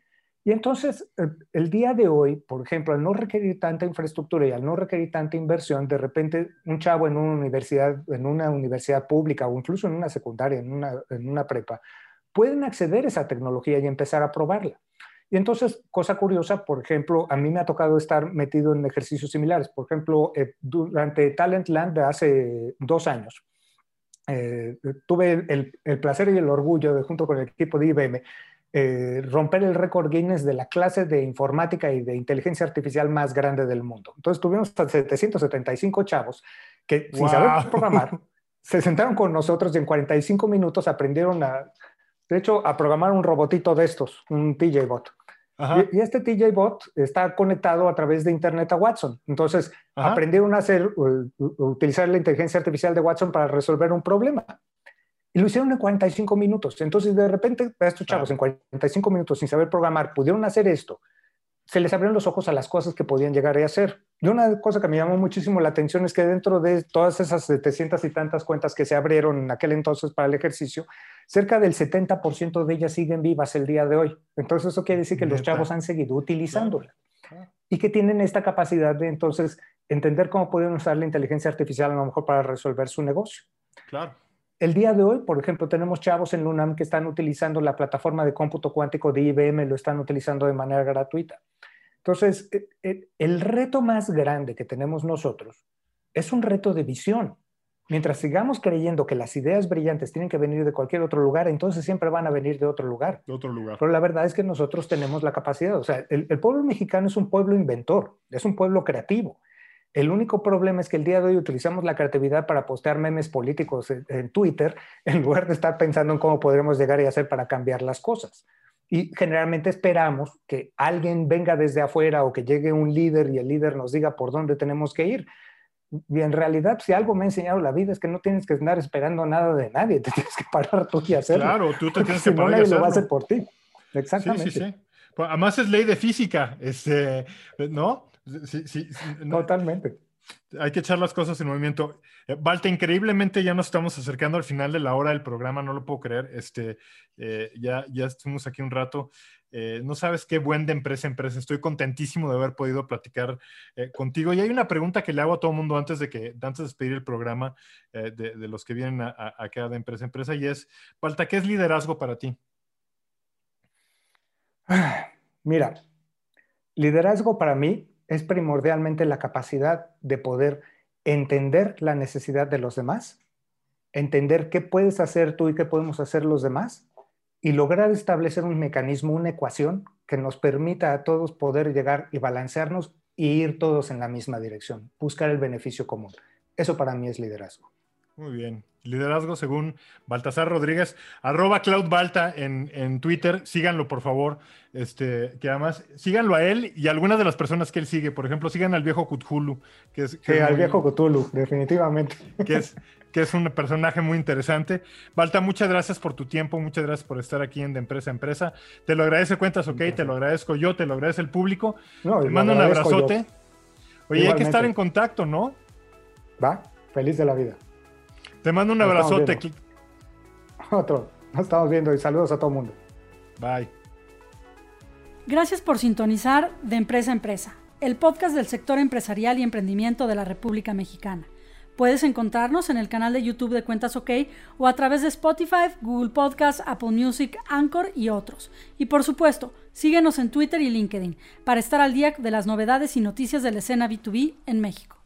Y entonces, el, día de hoy, por ejemplo, al no requerir tanta infraestructura y al no requerir tanta inversión, de repente un chavo en una universidad, en una universidad pública o incluso en una secundaria, en una, en una prepa, pueden acceder a esa tecnología y empezar a probarla. Y entonces, cosa curiosa, por ejemplo, a mí me ha tocado estar metido en ejercicios similares. Por ejemplo, eh, durante Talentland de hace dos años, eh, tuve el, placer y el orgullo de, junto con el equipo de IBM, eh, romper el récord Guinness de la clase de informática y de inteligencia artificial más grande del mundo. Entonces tuvimos hasta 775 chavos que sin saber programar <laughs> se sentaron con nosotros y en 45 minutos aprendieron a, de hecho, a programar un robotito de estos, un TJ Y, este TJ Bot está conectado a través de Internet a Watson. Entonces, aprendieron a hacer, utilizar la inteligencia artificial de Watson para resolver un problema. Y lo hicieron en 45 minutos. Entonces, de repente, estos chavos en 45 minutos, sin saber programar, pudieron hacer esto. Se les abrieron los ojos a las cosas que podían llegar a hacer. Y una cosa que me llamó muchísimo la atención es que dentro de todas esas 700 y tantas cuentas que se abrieron en aquel entonces para el ejercicio, cerca del 70% de ellas siguen vivas el día de hoy. Entonces eso quiere decir que los chavos han seguido utilizándola y que tienen esta capacidad de entonces entender cómo pueden usar la inteligencia artificial a lo mejor para resolver su negocio. Claro. El día de hoy, por ejemplo, tenemos chavos en UNAM que están utilizando la plataforma de cómputo cuántico de IBM, lo están utilizando de manera gratuita. Entonces, e, e, el reto más grande que tenemos nosotros es un reto de visión. Mientras sigamos creyendo que las ideas brillantes tienen que venir de cualquier otro lugar, entonces siempre van a venir de otro lugar. De otro lugar. Pero la verdad es que nosotros tenemos la capacidad. O sea, el, pueblo mexicano es un pueblo inventor, es un pueblo creativo. El único problema es que el día de hoy utilizamos la creatividad para postear memes políticos en, Twitter <laughs> en lugar de estar pensando en cómo podremos llegar y hacer para cambiar las cosas. Y generalmente esperamos que alguien venga desde afuera o que llegue un líder y el líder nos diga por dónde tenemos que ir Y en realidad, si algo me ha enseñado la vida es que no tienes que andar esperando nada de nadie, <laughs> te tienes que parar tú y hacerlo. Claro, tú te tienes que parar no, nadie lo va a hacer por ti. Exactamente. Sí, sí, sí. Pues, además es ley de física, este, ¿no? Sí, sí, Totalmente. Hay que echar las cosas en movimiento. Valta, eh, increíblemente ya nos estamos acercando al final de la hora del programa, no lo puedo creer. Este, eh, ya, ya estuvimos aquí un rato. Eh, no sabes qué buen de empresa a empresa. Estoy contentísimo de haber podido platicar contigo. Y hay una pregunta que le hago a todo el mundo antes de que antes de despedir el programa de, los que vienen a, a, de empresa empresa y es, Valta, ¿qué es liderazgo para ti? <sighs> Mira, liderazgo para mí es primordialmente la capacidad de poder entender la necesidad de los demás, entender qué puedes hacer tú y qué podemos hacer los demás y lograr establecer un mecanismo, una ecuación que nos permita a todos poder llegar y balancearnos y ir todos en la misma dirección, buscar el beneficio común. Eso para mí es liderazgo. Muy bien. Liderazgo según Baltasar Rodríguez, arroba Cloud Balta en, en, Twitter, síganlo por favor, este, que además síganlo a él y a algunas de las personas que él sigue, por ejemplo, sigan al viejo Cthulhu, que es... Que al viejo Cthulhu, definitivamente. Que es, que es un personaje muy interesante. Balta, muchas gracias por tu tiempo, muchas gracias por estar aquí en De Empresa a Empresa. Te lo agradece Cuentas OK, te lo agradezco yo, te lo agradece el público. te mando un abrazote. Oye, hay que estar en contacto, ¿no? Va, feliz de la vida. Te mando un abrazote. <laughs> Otro. Nos estamos viendo y saludos a todo el mundo. Bye. Gracias por sintonizar de Empresa a Empresa, el podcast del sector empresarial y emprendimiento de la República Mexicana. Puedes encontrarnos en el canal de YouTube de Cuentas OK o a través de Spotify, Google Podcasts, Apple Music, Anchor y otros. Y por supuesto, síguenos en Twitter y LinkedIn para estar al día de las novedades y noticias de la escena B2B en México.